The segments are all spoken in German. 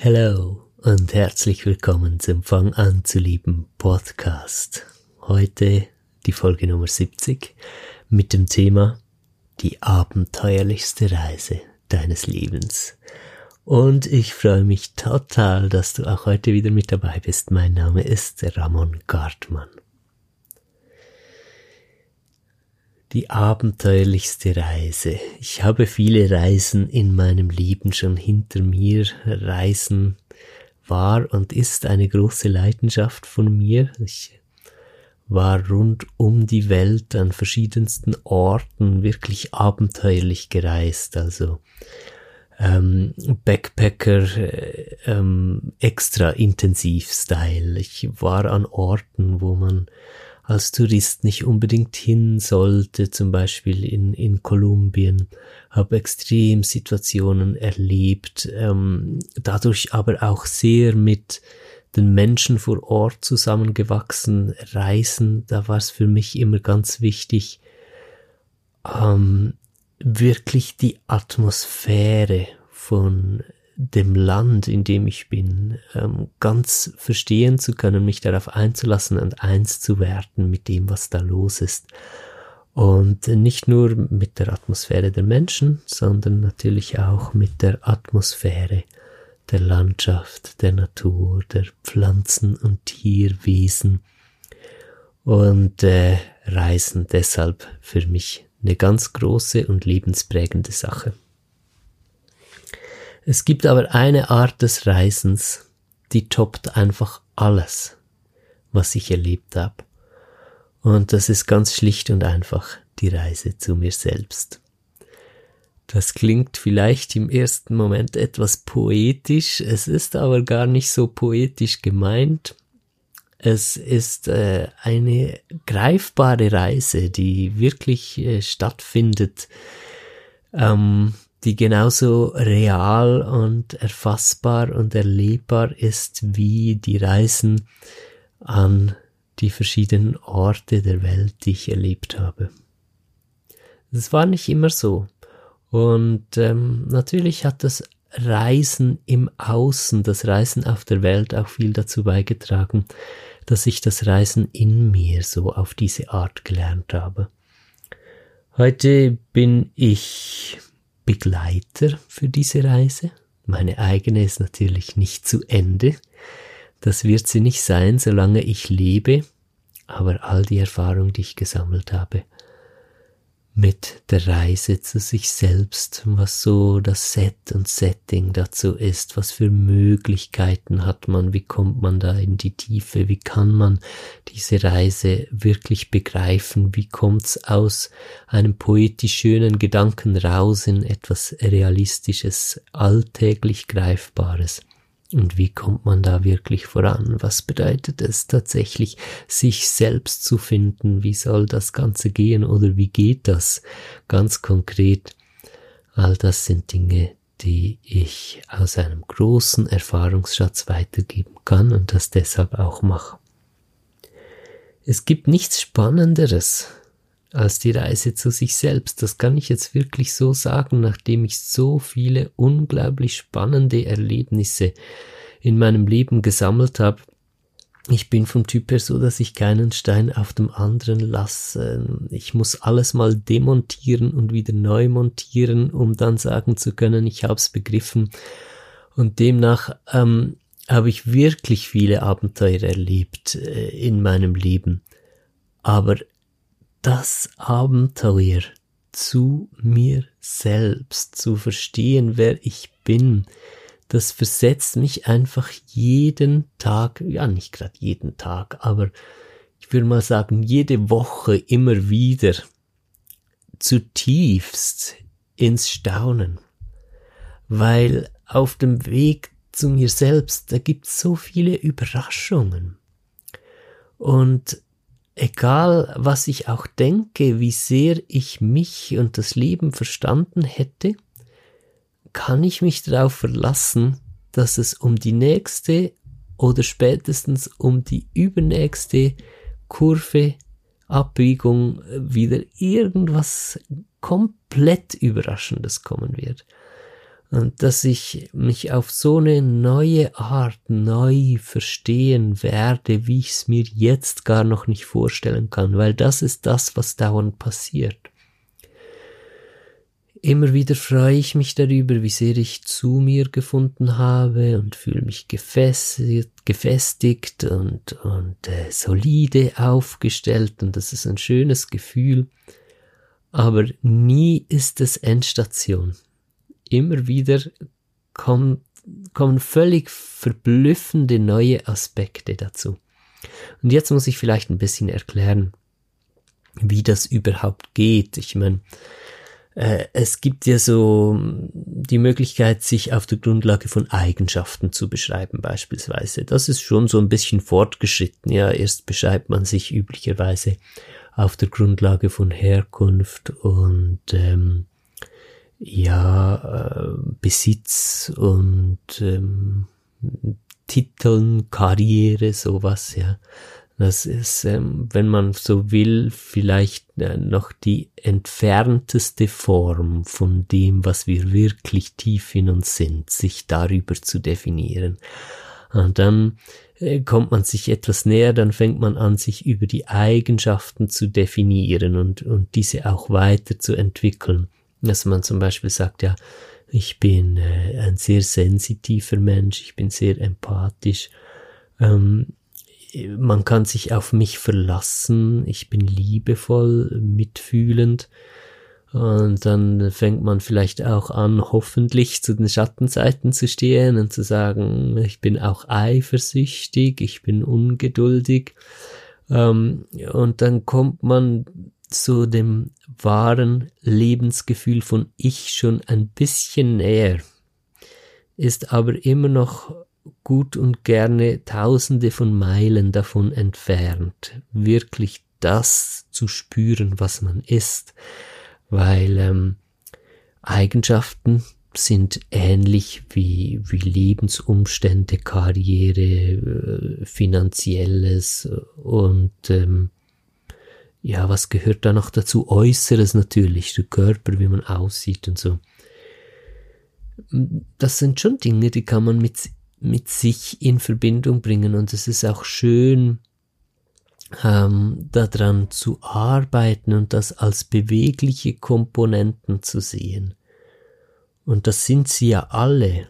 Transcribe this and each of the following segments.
Hello und herzlich willkommen zum Fang an zu lieben Podcast. Heute die Folge Nummer 70 mit dem Thema die abenteuerlichste Reise deines Lebens. Und ich freue mich total, dass du auch heute wieder mit dabei bist. Mein Name ist Ramon Gartmann. Die abenteuerlichste Reise. Ich habe viele Reisen in meinem Leben schon hinter mir. Reisen war und ist eine große Leidenschaft von mir. Ich war rund um die Welt an verschiedensten Orten wirklich abenteuerlich gereist. Also ähm, Backpacker äh, ähm, extra intensiv Style. Ich war an Orten, wo man als Tourist nicht unbedingt hin sollte, zum Beispiel in, in Kolumbien, habe extrem Situationen erlebt, ähm, dadurch aber auch sehr mit den Menschen vor Ort zusammengewachsen, Reisen, da war es für mich immer ganz wichtig, ähm, wirklich die Atmosphäre von dem Land, in dem ich bin, ähm, ganz verstehen zu können, mich darauf einzulassen und eins zu werden mit dem, was da los ist. Und nicht nur mit der Atmosphäre der Menschen, sondern natürlich auch mit der Atmosphäre der Landschaft, der Natur, der Pflanzen und Tierwesen. Und äh, Reisen deshalb für mich eine ganz große und lebensprägende Sache. Es gibt aber eine Art des Reisens, die toppt einfach alles, was ich erlebt habe. Und das ist ganz schlicht und einfach die Reise zu mir selbst. Das klingt vielleicht im ersten Moment etwas poetisch, es ist aber gar nicht so poetisch gemeint. Es ist äh, eine greifbare Reise, die wirklich äh, stattfindet. Ähm, die genauso real und erfassbar und erlebbar ist wie die Reisen an die verschiedenen Orte der Welt, die ich erlebt habe. Das war nicht immer so. Und ähm, natürlich hat das Reisen im Außen, das Reisen auf der Welt auch viel dazu beigetragen, dass ich das Reisen in mir so auf diese Art gelernt habe. Heute bin ich Begleiter für diese Reise. Meine eigene ist natürlich nicht zu Ende. Das wird sie nicht sein, solange ich lebe. Aber all die Erfahrung, die ich gesammelt habe, mit der Reise zu sich selbst, was so das Set und Setting dazu ist, was für Möglichkeiten hat man, wie kommt man da in die Tiefe, wie kann man diese Reise wirklich begreifen, wie kommt's aus einem poetisch schönen Gedanken raus in etwas Realistisches, alltäglich Greifbares. Und wie kommt man da wirklich voran? Was bedeutet es tatsächlich, sich selbst zu finden? Wie soll das Ganze gehen oder wie geht das ganz konkret? All das sind Dinge, die ich aus einem großen Erfahrungsschatz weitergeben kann und das deshalb auch mache. Es gibt nichts Spannenderes als die Reise zu sich selbst. Das kann ich jetzt wirklich so sagen, nachdem ich so viele unglaublich spannende Erlebnisse in meinem Leben gesammelt habe. Ich bin vom Typ her so, dass ich keinen Stein auf dem anderen lasse. Ich muss alles mal demontieren und wieder neu montieren, um dann sagen zu können, ich habe es begriffen. Und demnach ähm, habe ich wirklich viele Abenteuer erlebt äh, in meinem Leben. Aber das Abenteuer zu mir selbst, zu verstehen, wer ich bin, das versetzt mich einfach jeden Tag, ja nicht gerade jeden Tag, aber ich würde mal sagen, jede Woche immer wieder zutiefst ins Staunen. Weil auf dem Weg zu mir selbst, da gibt's so viele Überraschungen. Und egal was ich auch denke, wie sehr ich mich und das Leben verstanden hätte, kann ich mich darauf verlassen, dass es um die nächste oder spätestens um die übernächste Kurve, Abbiegung wieder irgendwas komplett Überraschendes kommen wird. Und dass ich mich auf so eine neue Art neu verstehen werde, wie ich es mir jetzt gar noch nicht vorstellen kann, weil das ist das, was dauernd passiert. Immer wieder freue ich mich darüber, wie sehr ich zu mir gefunden habe und fühle mich gefestigt, gefestigt und, und äh, solide aufgestellt und das ist ein schönes Gefühl. Aber nie ist es Endstation. Immer wieder kommt, kommen völlig verblüffende neue Aspekte dazu. Und jetzt muss ich vielleicht ein bisschen erklären, wie das überhaupt geht. Ich meine, äh, es gibt ja so die Möglichkeit, sich auf der Grundlage von Eigenschaften zu beschreiben, beispielsweise. Das ist schon so ein bisschen fortgeschritten. Ja, erst beschreibt man sich üblicherweise auf der Grundlage von Herkunft und ähm, ja, äh, Besitz und ähm, Titeln, Karriere, sowas, ja. Das ist, ähm, wenn man so will, vielleicht äh, noch die entfernteste Form von dem, was wir wirklich tief in uns sind, sich darüber zu definieren. Und dann äh, kommt man sich etwas näher, dann fängt man an, sich über die Eigenschaften zu definieren und, und diese auch weiter zu entwickeln. Dass man zum Beispiel sagt, ja, ich bin äh, ein sehr sensitiver Mensch, ich bin sehr empathisch, ähm, man kann sich auf mich verlassen, ich bin liebevoll, mitfühlend. Und dann fängt man vielleicht auch an, hoffentlich zu den Schattenseiten zu stehen und zu sagen, ich bin auch eifersüchtig, ich bin ungeduldig. Ähm, und dann kommt man zu dem wahren Lebensgefühl von ich schon ein bisschen näher, ist aber immer noch gut und gerne tausende von Meilen davon entfernt, wirklich das zu spüren, was man ist, weil ähm, Eigenschaften sind ähnlich wie, wie Lebensumstände, Karriere, äh, finanzielles und ähm, ja, was gehört da noch dazu? Äußeres natürlich, der Körper, wie man aussieht und so. Das sind schon Dinge, die kann man mit mit sich in Verbindung bringen und es ist auch schön, ähm, daran zu arbeiten und das als bewegliche Komponenten zu sehen. Und das sind sie ja alle.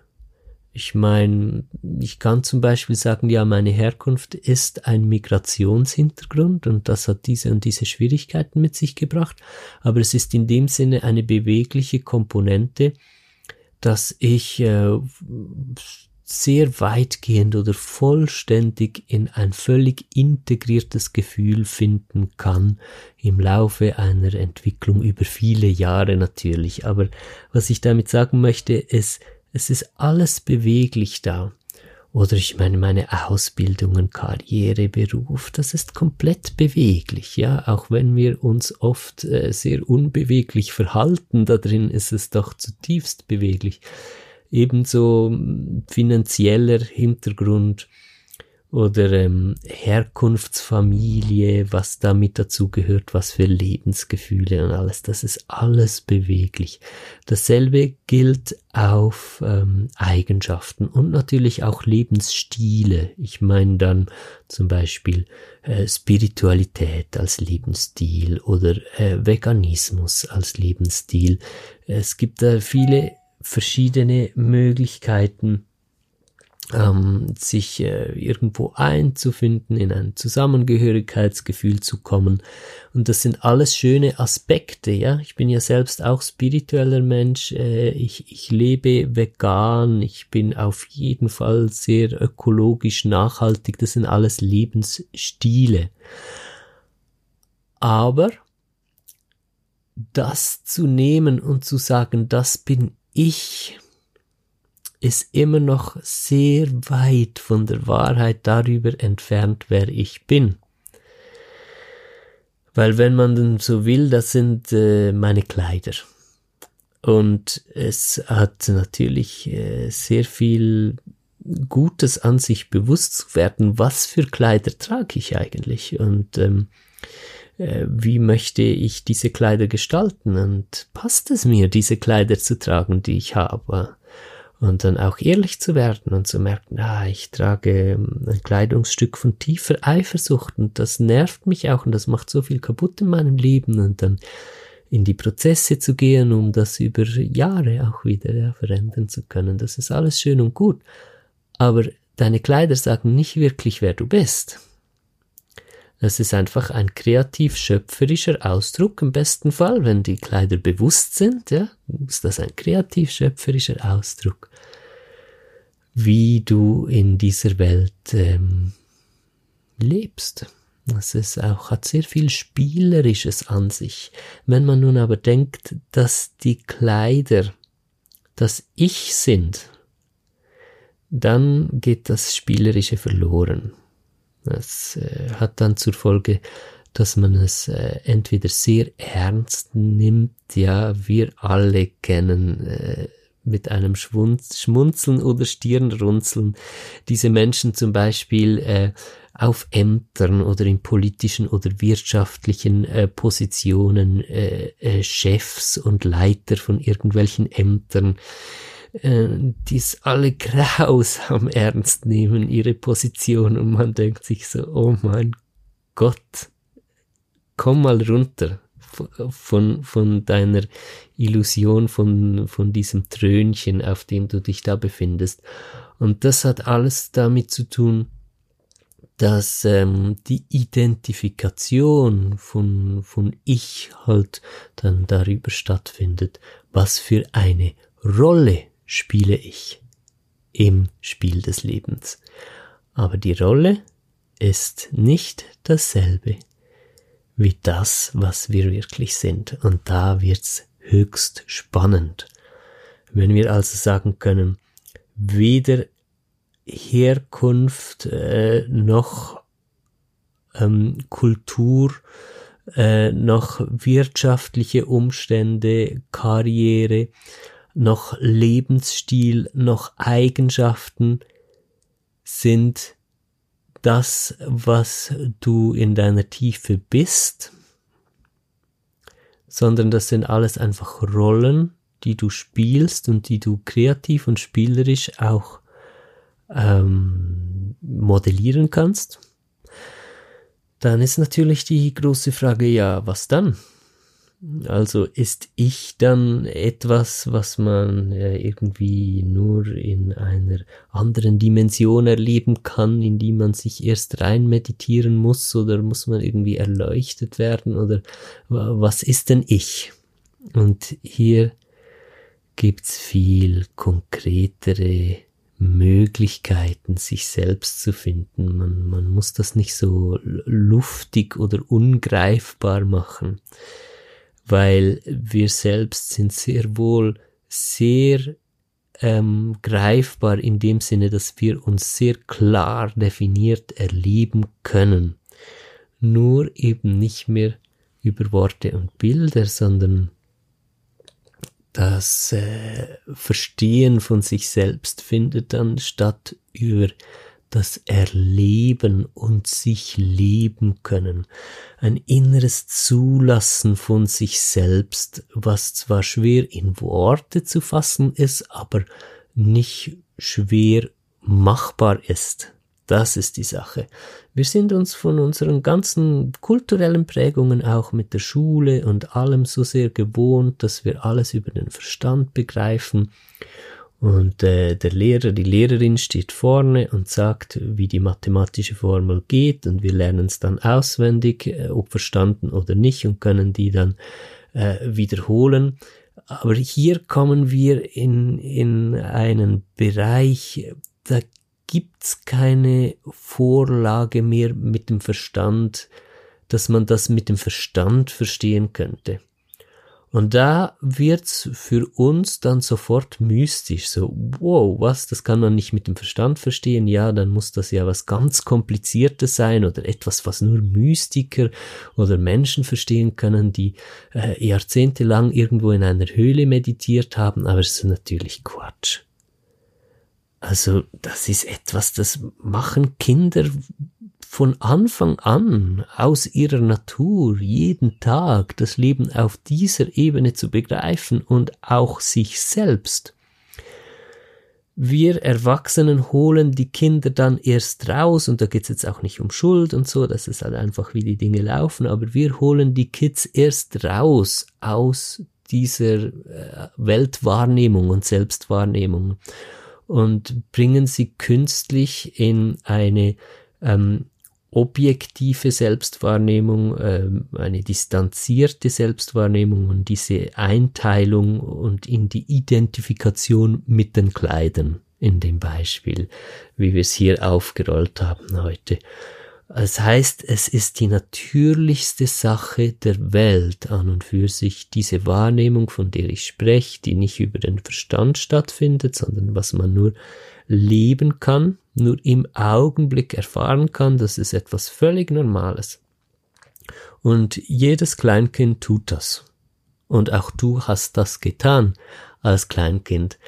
Ich meine, ich kann zum Beispiel sagen, ja, meine Herkunft ist ein Migrationshintergrund und das hat diese und diese Schwierigkeiten mit sich gebracht, aber es ist in dem Sinne eine bewegliche Komponente, dass ich äh, sehr weitgehend oder vollständig in ein völlig integriertes Gefühl finden kann im Laufe einer Entwicklung über viele Jahre natürlich. Aber was ich damit sagen möchte, ist, es ist alles beweglich da. Oder ich meine, meine Ausbildungen, Karriere, Beruf, das ist komplett beweglich, ja. Auch wenn wir uns oft äh, sehr unbeweglich verhalten, da drin ist es doch zutiefst beweglich ebenso finanzieller Hintergrund oder ähm, Herkunftsfamilie, was damit dazugehört, was für Lebensgefühle und alles, das ist alles beweglich. Dasselbe gilt auf ähm, Eigenschaften und natürlich auch Lebensstile. Ich meine dann zum Beispiel äh, Spiritualität als Lebensstil oder äh, Veganismus als Lebensstil. Es gibt da viele verschiedene Möglichkeiten, ähm, sich äh, irgendwo einzufinden, in ein Zusammengehörigkeitsgefühl zu kommen. Und das sind alles schöne Aspekte, ja. Ich bin ja selbst auch spiritueller Mensch, äh, ich, ich lebe vegan, ich bin auf jeden Fall sehr ökologisch nachhaltig, das sind alles Lebensstile. Aber das zu nehmen und zu sagen, das bin ich ist immer noch sehr weit von der Wahrheit darüber entfernt, wer ich bin. Weil wenn man denn so will, das sind äh, meine Kleider. Und es hat natürlich äh, sehr viel Gutes an sich bewusst zu werden, was für Kleider trage ich eigentlich. Und ähm, äh, wie möchte ich diese Kleider gestalten und passt es mir, diese Kleider zu tragen, die ich habe. Und dann auch ehrlich zu werden und zu merken, ah, ich trage ein Kleidungsstück von tiefer Eifersucht und das nervt mich auch und das macht so viel kaputt in meinem Leben und dann in die Prozesse zu gehen, um das über Jahre auch wieder ja, verändern zu können. Das ist alles schön und gut. Aber deine Kleider sagen nicht wirklich, wer du bist. Es ist einfach ein kreativ-schöpferischer Ausdruck im besten Fall, wenn die Kleider bewusst sind, ja, ist das ein kreativ-schöpferischer Ausdruck, wie du in dieser Welt ähm, lebst. Es ist auch, hat sehr viel Spielerisches an sich. Wenn man nun aber denkt, dass die Kleider das Ich sind, dann geht das Spielerische verloren. Das äh, hat dann zur Folge, dass man es äh, entweder sehr ernst nimmt, ja, wir alle kennen äh, mit einem Schwunz, Schmunzeln oder Stirnrunzeln diese Menschen zum Beispiel äh, auf Ämtern oder in politischen oder wirtschaftlichen äh, Positionen äh, äh, Chefs und Leiter von irgendwelchen Ämtern, äh, die es alle grausam ernst nehmen, ihre Position und man denkt sich so, oh mein Gott, komm mal runter von, von deiner Illusion, von, von diesem Trönchen, auf dem du dich da befindest. Und das hat alles damit zu tun, dass ähm, die Identifikation von, von Ich halt dann darüber stattfindet, was für eine Rolle spiele ich im Spiel des Lebens. Aber die Rolle ist nicht dasselbe wie das, was wir wirklich sind. Und da wird's höchst spannend. Wenn wir also sagen können, weder Herkunft äh, noch ähm, Kultur, äh, noch wirtschaftliche Umstände, Karriere, noch Lebensstil, noch Eigenschaften sind das, was du in deiner Tiefe bist, sondern das sind alles einfach Rollen, die du spielst und die du kreativ und spielerisch auch ähm, modellieren kannst, dann ist natürlich die große Frage, ja, was dann? Also ist ich dann etwas, was man äh, irgendwie nur in einer anderen Dimension erleben kann, in die man sich erst rein meditieren muss oder muss man irgendwie erleuchtet werden oder was ist denn ich? Und hier gibt's viel konkretere Möglichkeiten, sich selbst zu finden. Man, man muss das nicht so luftig oder ungreifbar machen, weil wir selbst sind sehr wohl sehr ähm, greifbar in dem Sinne, dass wir uns sehr klar definiert erleben können. Nur eben nicht mehr über Worte und Bilder, sondern das äh, Verstehen von sich selbst findet dann statt über das Erleben und sich leben können. Ein inneres Zulassen von sich selbst, was zwar schwer in Worte zu fassen ist, aber nicht schwer machbar ist. Das ist die Sache. Wir sind uns von unseren ganzen kulturellen Prägungen auch mit der Schule und allem so sehr gewohnt, dass wir alles über den Verstand begreifen. Und äh, der Lehrer, die Lehrerin steht vorne und sagt, wie die mathematische Formel geht und wir lernen es dann auswendig, äh, ob verstanden oder nicht und können die dann äh, wiederholen. Aber hier kommen wir in, in einen Bereich, da gibt's keine Vorlage mehr mit dem Verstand, dass man das mit dem Verstand verstehen könnte. Und da wird's für uns dann sofort mystisch, so, wow, was, das kann man nicht mit dem Verstand verstehen, ja, dann muss das ja was ganz Kompliziertes sein oder etwas, was nur Mystiker oder Menschen verstehen können, die äh, jahrzehntelang irgendwo in einer Höhle meditiert haben, aber es ist natürlich Quatsch. Also das ist etwas, das machen Kinder von Anfang an aus ihrer Natur jeden Tag das Leben auf dieser Ebene zu begreifen und auch sich selbst. wir Erwachsenen holen die Kinder dann erst raus und da geht's jetzt auch nicht um Schuld und so, das ist halt einfach, wie die Dinge laufen, aber wir holen die Kids erst raus aus dieser äh, Weltwahrnehmung und Selbstwahrnehmung und bringen sie künstlich in eine ähm, objektive Selbstwahrnehmung, äh, eine distanzierte Selbstwahrnehmung und diese Einteilung und in die Identifikation mit den Kleidern in dem Beispiel, wie wir es hier aufgerollt haben heute. Das heißt, es ist die natürlichste Sache der Welt an und für sich, diese Wahrnehmung, von der ich spreche, die nicht über den Verstand stattfindet, sondern was man nur leben kann, nur im Augenblick erfahren kann, das ist etwas völlig Normales. Und jedes Kleinkind tut das. Und auch du hast das getan als Kleinkind.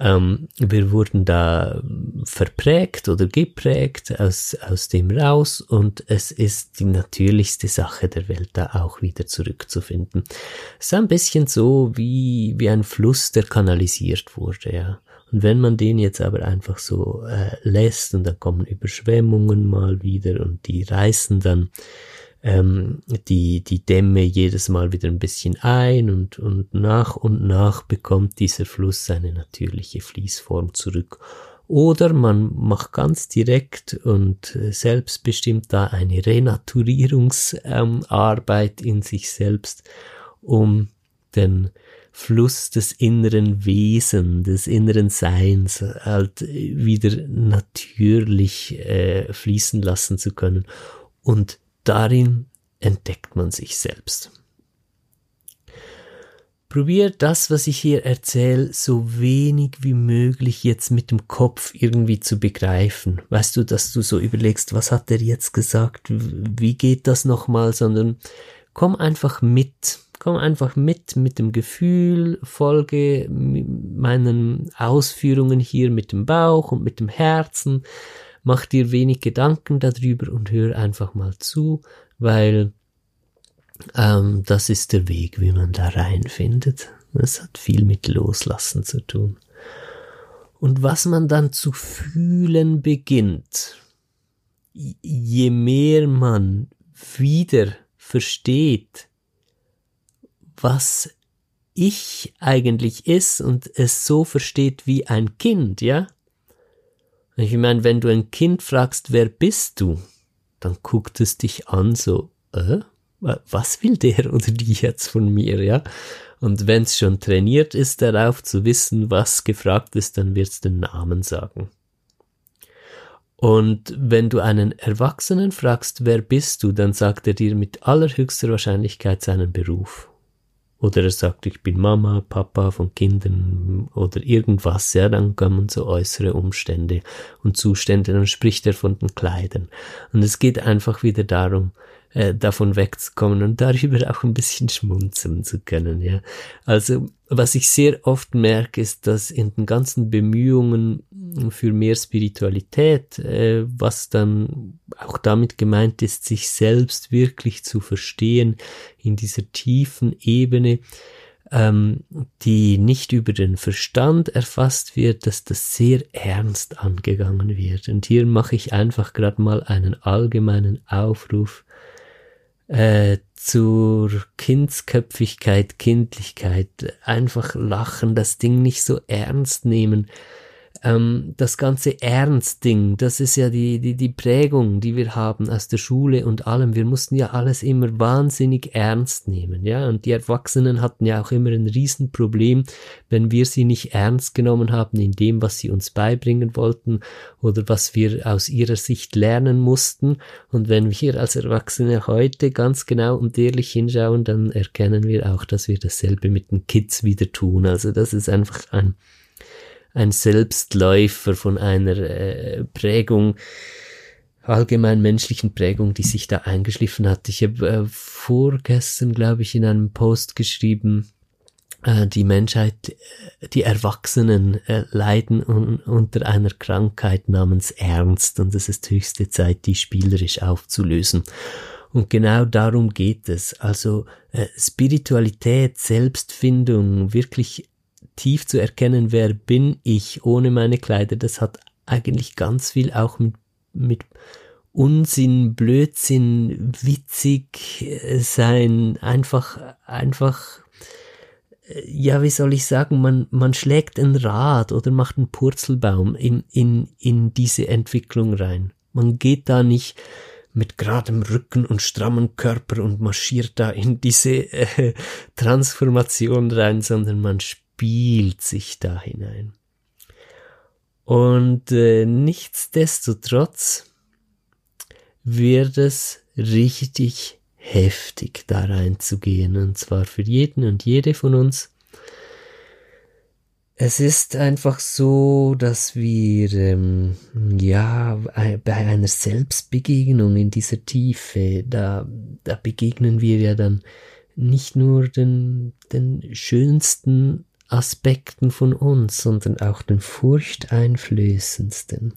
Ähm, wir wurden da verprägt oder geprägt aus, aus dem raus und es ist die natürlichste Sache der Welt, da auch wieder zurückzufinden. Es ist ein bisschen so wie, wie ein Fluss, der kanalisiert wurde, ja. Und wenn man den jetzt aber einfach so äh, lässt und dann kommen Überschwemmungen mal wieder und die reißen dann ähm, die, die Dämme jedes Mal wieder ein bisschen ein und, und nach und nach bekommt dieser Fluss seine natürliche Fließform zurück. Oder man macht ganz direkt und äh, selbstbestimmt da eine Renaturierungsarbeit ähm, in sich selbst, um den Fluss des inneren Wesen, des inneren Seins halt wieder natürlich äh, fließen lassen zu können und Darin entdeckt man sich selbst. Probier das, was ich hier erzähle, so wenig wie möglich jetzt mit dem Kopf irgendwie zu begreifen. Weißt du, dass du so überlegst, was hat er jetzt gesagt, wie geht das nochmal, sondern komm einfach mit. Komm einfach mit mit dem Gefühl, folge meinen Ausführungen hier mit dem Bauch und mit dem Herzen mach dir wenig Gedanken darüber und hör einfach mal zu, weil ähm, das ist der Weg, wie man da reinfindet. Das hat viel mit Loslassen zu tun. Und was man dann zu fühlen beginnt, je mehr man wieder versteht, was ich eigentlich ist und es so versteht wie ein Kind, ja, ich meine, wenn du ein Kind fragst, wer bist du, dann guckt es dich an so, äh, was will der oder die jetzt von mir, ja? Und wenn es schon trainiert ist, darauf zu wissen, was gefragt ist, dann wird es den Namen sagen. Und wenn du einen Erwachsenen fragst, wer bist du, dann sagt er dir mit allerhöchster Wahrscheinlichkeit seinen Beruf. Oder er sagt, ich bin Mama, Papa von Kindern oder irgendwas, ja, dann kommen so äußere Umstände und Zustände, dann spricht er von den Kleidern. Und es geht einfach wieder darum, äh, davon wegzukommen und darüber auch ein bisschen schmunzeln zu können, ja. Also, was ich sehr oft merke, ist, dass in den ganzen Bemühungen für mehr Spiritualität, äh, was dann auch damit gemeint ist, sich selbst wirklich zu verstehen in dieser tiefen Ebene, ähm, die nicht über den Verstand erfasst wird, dass das sehr ernst angegangen wird. Und hier mache ich einfach gerade mal einen allgemeinen Aufruf äh, zur Kindsköpfigkeit, Kindlichkeit, einfach lachen, das Ding nicht so ernst nehmen, ähm, das ganze Ernst-Ding, das ist ja die, die, die Prägung, die wir haben aus der Schule und allem. Wir mussten ja alles immer wahnsinnig ernst nehmen, ja. Und die Erwachsenen hatten ja auch immer ein Riesenproblem, wenn wir sie nicht ernst genommen haben in dem, was sie uns beibringen wollten oder was wir aus ihrer Sicht lernen mussten. Und wenn wir als Erwachsene heute ganz genau und ehrlich hinschauen, dann erkennen wir auch, dass wir dasselbe mit den Kids wieder tun. Also das ist einfach ein ein Selbstläufer von einer äh, Prägung, allgemein menschlichen Prägung, die sich da eingeschliffen hat. Ich habe äh, vorgestern, glaube ich, in einem Post geschrieben, äh, die Menschheit, äh, die Erwachsenen äh, leiden un unter einer Krankheit namens Ernst und es ist höchste Zeit, die spielerisch aufzulösen. Und genau darum geht es. Also äh, Spiritualität, Selbstfindung, wirklich tief zu erkennen, wer bin ich ohne meine Kleider, das hat eigentlich ganz viel auch mit, mit Unsinn, Blödsinn, witzig äh, sein, einfach, einfach, äh, ja, wie soll ich sagen, man, man schlägt ein Rad oder macht einen Purzelbaum in, in, in diese Entwicklung rein. Man geht da nicht mit geradem Rücken und strammem Körper und marschiert da in diese äh, Transformation rein, sondern man spielt sich da hinein. Und äh, nichtsdestotrotz, wird es richtig heftig da reinzugehen und zwar für jeden und jede von uns. Es ist einfach so, dass wir ähm, ja bei einer Selbstbegegnung in dieser Tiefe, da, da begegnen wir ja dann nicht nur den, den schönsten Aspekten von uns, sondern auch den furchteinflößendsten.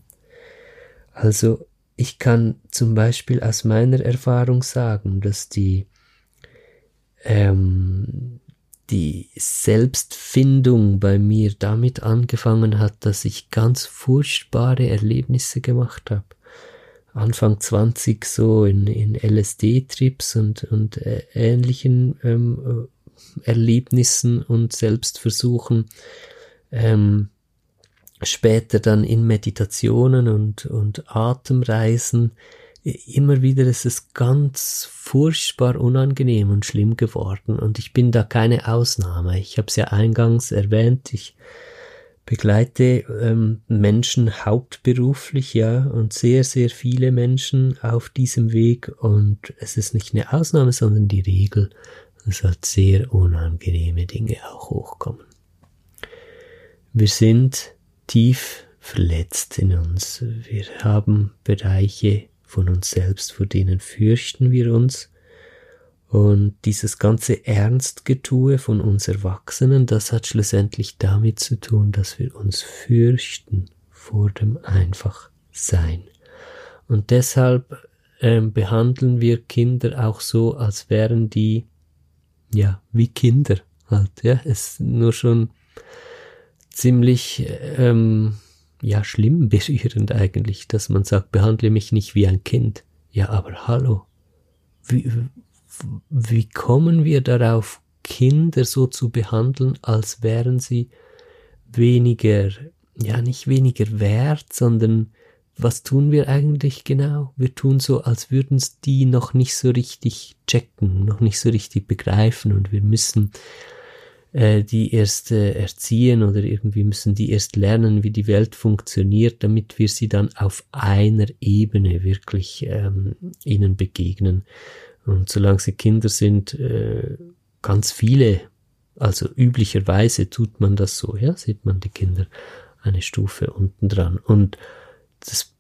Also ich kann zum Beispiel aus meiner Erfahrung sagen, dass die, ähm, die Selbstfindung bei mir damit angefangen hat, dass ich ganz furchtbare Erlebnisse gemacht habe. Anfang 20 so in, in LSD-Trips und, und äh, ähnlichen ähm, äh, Erlebnissen und Selbstversuchen. Ähm, später dann in Meditationen und, und Atemreisen, immer wieder ist es ganz furchtbar unangenehm und schlimm geworden und ich bin da keine Ausnahme. Ich habe es ja eingangs erwähnt, ich begleite ähm, Menschen hauptberuflich, ja, und sehr, sehr viele Menschen auf diesem Weg und es ist nicht eine Ausnahme, sondern die Regel, dass halt sehr unangenehme Dinge auch hochkommen. Wir sind tief verletzt in uns. Wir haben Bereiche von uns selbst, vor denen fürchten wir uns. Und dieses ganze Ernstgetue von uns Erwachsenen, das hat schlussendlich damit zu tun, dass wir uns fürchten vor dem Einfachsein. Und deshalb ähm, behandeln wir Kinder auch so, als wären die, ja, wie Kinder halt, ja, es nur schon ziemlich ähm, ja schlimm berührend eigentlich, dass man sagt, behandle mich nicht wie ein Kind. Ja, aber hallo, wie, wie kommen wir darauf, Kinder so zu behandeln, als wären sie weniger, ja nicht weniger wert, sondern was tun wir eigentlich genau? Wir tun so, als würden es die noch nicht so richtig checken, noch nicht so richtig begreifen und wir müssen äh, die erst äh, erziehen oder irgendwie müssen die erst lernen, wie die Welt funktioniert, damit wir sie dann auf einer Ebene wirklich ähm, ihnen begegnen. Und solange sie Kinder sind, äh, ganz viele, also üblicherweise tut man das so, ja, sieht man die Kinder eine Stufe unten dran. Und das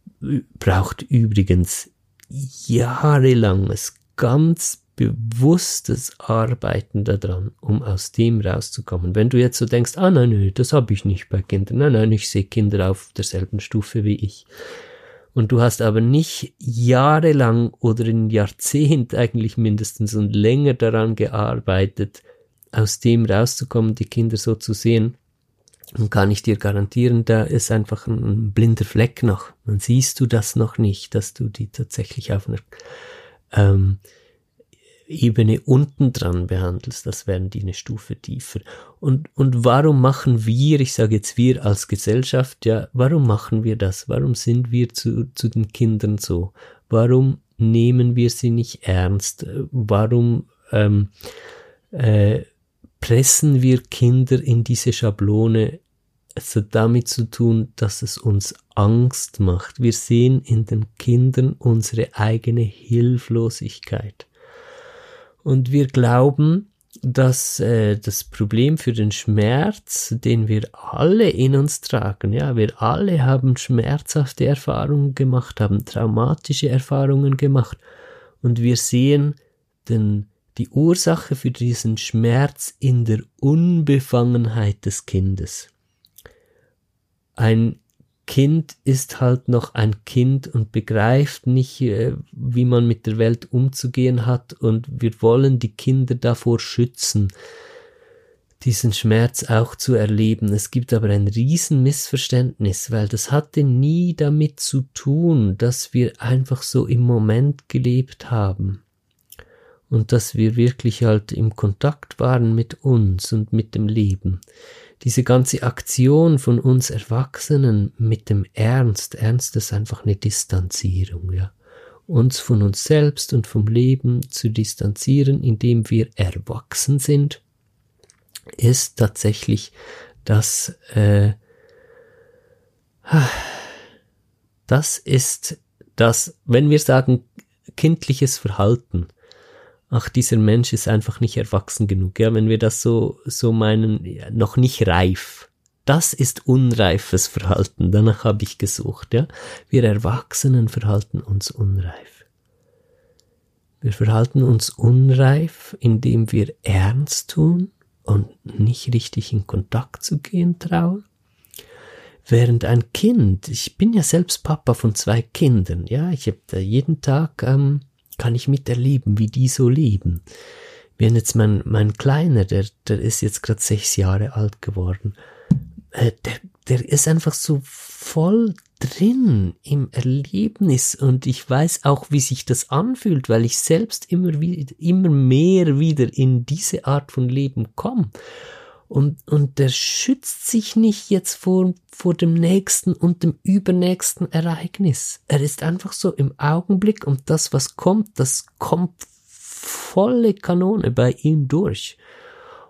braucht übrigens jahrelanges, ganz bewusstes Arbeiten daran, um aus dem rauszukommen. Wenn du jetzt so denkst, ah nein, nein, das habe ich nicht bei Kindern, nein, nein, ich sehe Kinder auf derselben Stufe wie ich. Und du hast aber nicht jahrelang oder ein Jahrzehnt eigentlich mindestens und länger daran gearbeitet, aus dem rauszukommen, die Kinder so zu sehen, dann kann ich dir garantieren, da ist einfach ein blinder Fleck noch. Dann siehst du das noch nicht, dass du die tatsächlich auf einer ähm, Ebene unten dran behandelst, das wären die eine Stufe tiefer. Und, und warum machen wir, ich sage jetzt wir als Gesellschaft, ja, warum machen wir das? Warum sind wir zu, zu den Kindern so? Warum nehmen wir sie nicht ernst? Warum ähm, äh, pressen wir Kinder in diese Schablone? Es hat damit zu tun, dass es uns Angst macht. Wir sehen in den Kindern unsere eigene Hilflosigkeit. Und wir glauben, dass äh, das Problem für den Schmerz, den wir alle in uns tragen, ja, wir alle haben schmerzhafte Erfahrungen gemacht, haben traumatische Erfahrungen gemacht und wir sehen den, die Ursache für diesen Schmerz in der Unbefangenheit des Kindes. Ein Kind ist halt noch ein Kind und begreift nicht, äh, wie man mit der Welt umzugehen hat und wir wollen die Kinder davor schützen, diesen Schmerz auch zu erleben. Es gibt aber ein Riesenmissverständnis, weil das hatte nie damit zu tun, dass wir einfach so im Moment gelebt haben und dass wir wirklich halt im Kontakt waren mit uns und mit dem Leben. Diese ganze Aktion von uns Erwachsenen mit dem Ernst, Ernst ist einfach eine Distanzierung, ja. Uns von uns selbst und vom Leben zu distanzieren, indem wir erwachsen sind ist tatsächlich, dass äh, das ist das, wenn wir sagen kindliches Verhalten, ach, dieser Mensch ist einfach nicht erwachsen genug, ja, wenn wir das so, so meinen, ja, noch nicht reif. Das ist unreifes Verhalten, danach habe ich gesucht, ja. Wir Erwachsenen verhalten uns unreif. Wir verhalten uns unreif, indem wir ernst tun, und nicht richtig in Kontakt zu gehen trauen? Während ein Kind, ich bin ja selbst Papa von zwei Kindern, ja, ich habe da jeden Tag, ähm, kann ich miterleben, wie die so leben. Wenn jetzt mein, mein Kleiner, der, der ist jetzt gerade sechs Jahre alt geworden, äh, der, der ist einfach so voll drin im Erlebnis und ich weiß auch, wie sich das anfühlt, weil ich selbst immer wieder, immer mehr wieder in diese Art von Leben komme. Und, und der schützt sich nicht jetzt vor, vor dem nächsten und dem übernächsten Ereignis. Er ist einfach so im Augenblick und das, was kommt, das kommt volle Kanone bei ihm durch.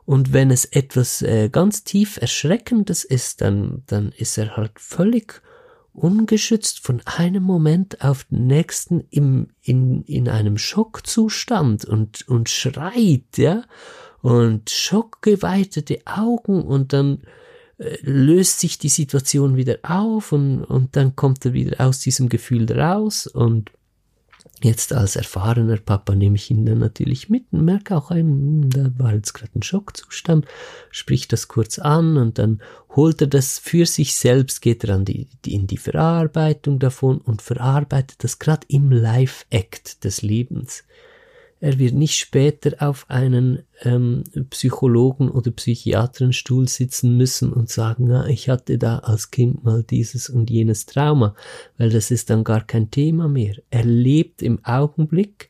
Und wenn es etwas äh, ganz tief Erschreckendes ist, dann, dann ist er halt völlig ungeschützt von einem Moment auf den nächsten im, in, in einem Schockzustand und, und schreit, ja, und schockgeweitete Augen und dann äh, löst sich die Situation wieder auf und, und dann kommt er wieder aus diesem Gefühl raus und Jetzt als erfahrener Papa nehme ich ihn dann natürlich mit und merke auch, ein, da war jetzt gerade ein Schockzustand, spricht das kurz an und dann holt er das für sich selbst, geht er an die, die, in die Verarbeitung davon und verarbeitet das gerade im Live-Act des Lebens. Er wird nicht später auf einen ähm, Psychologen oder Psychiatrenstuhl sitzen müssen und sagen, na, ich hatte da als Kind mal dieses und jenes Trauma, weil das ist dann gar kein Thema mehr. Er lebt im Augenblick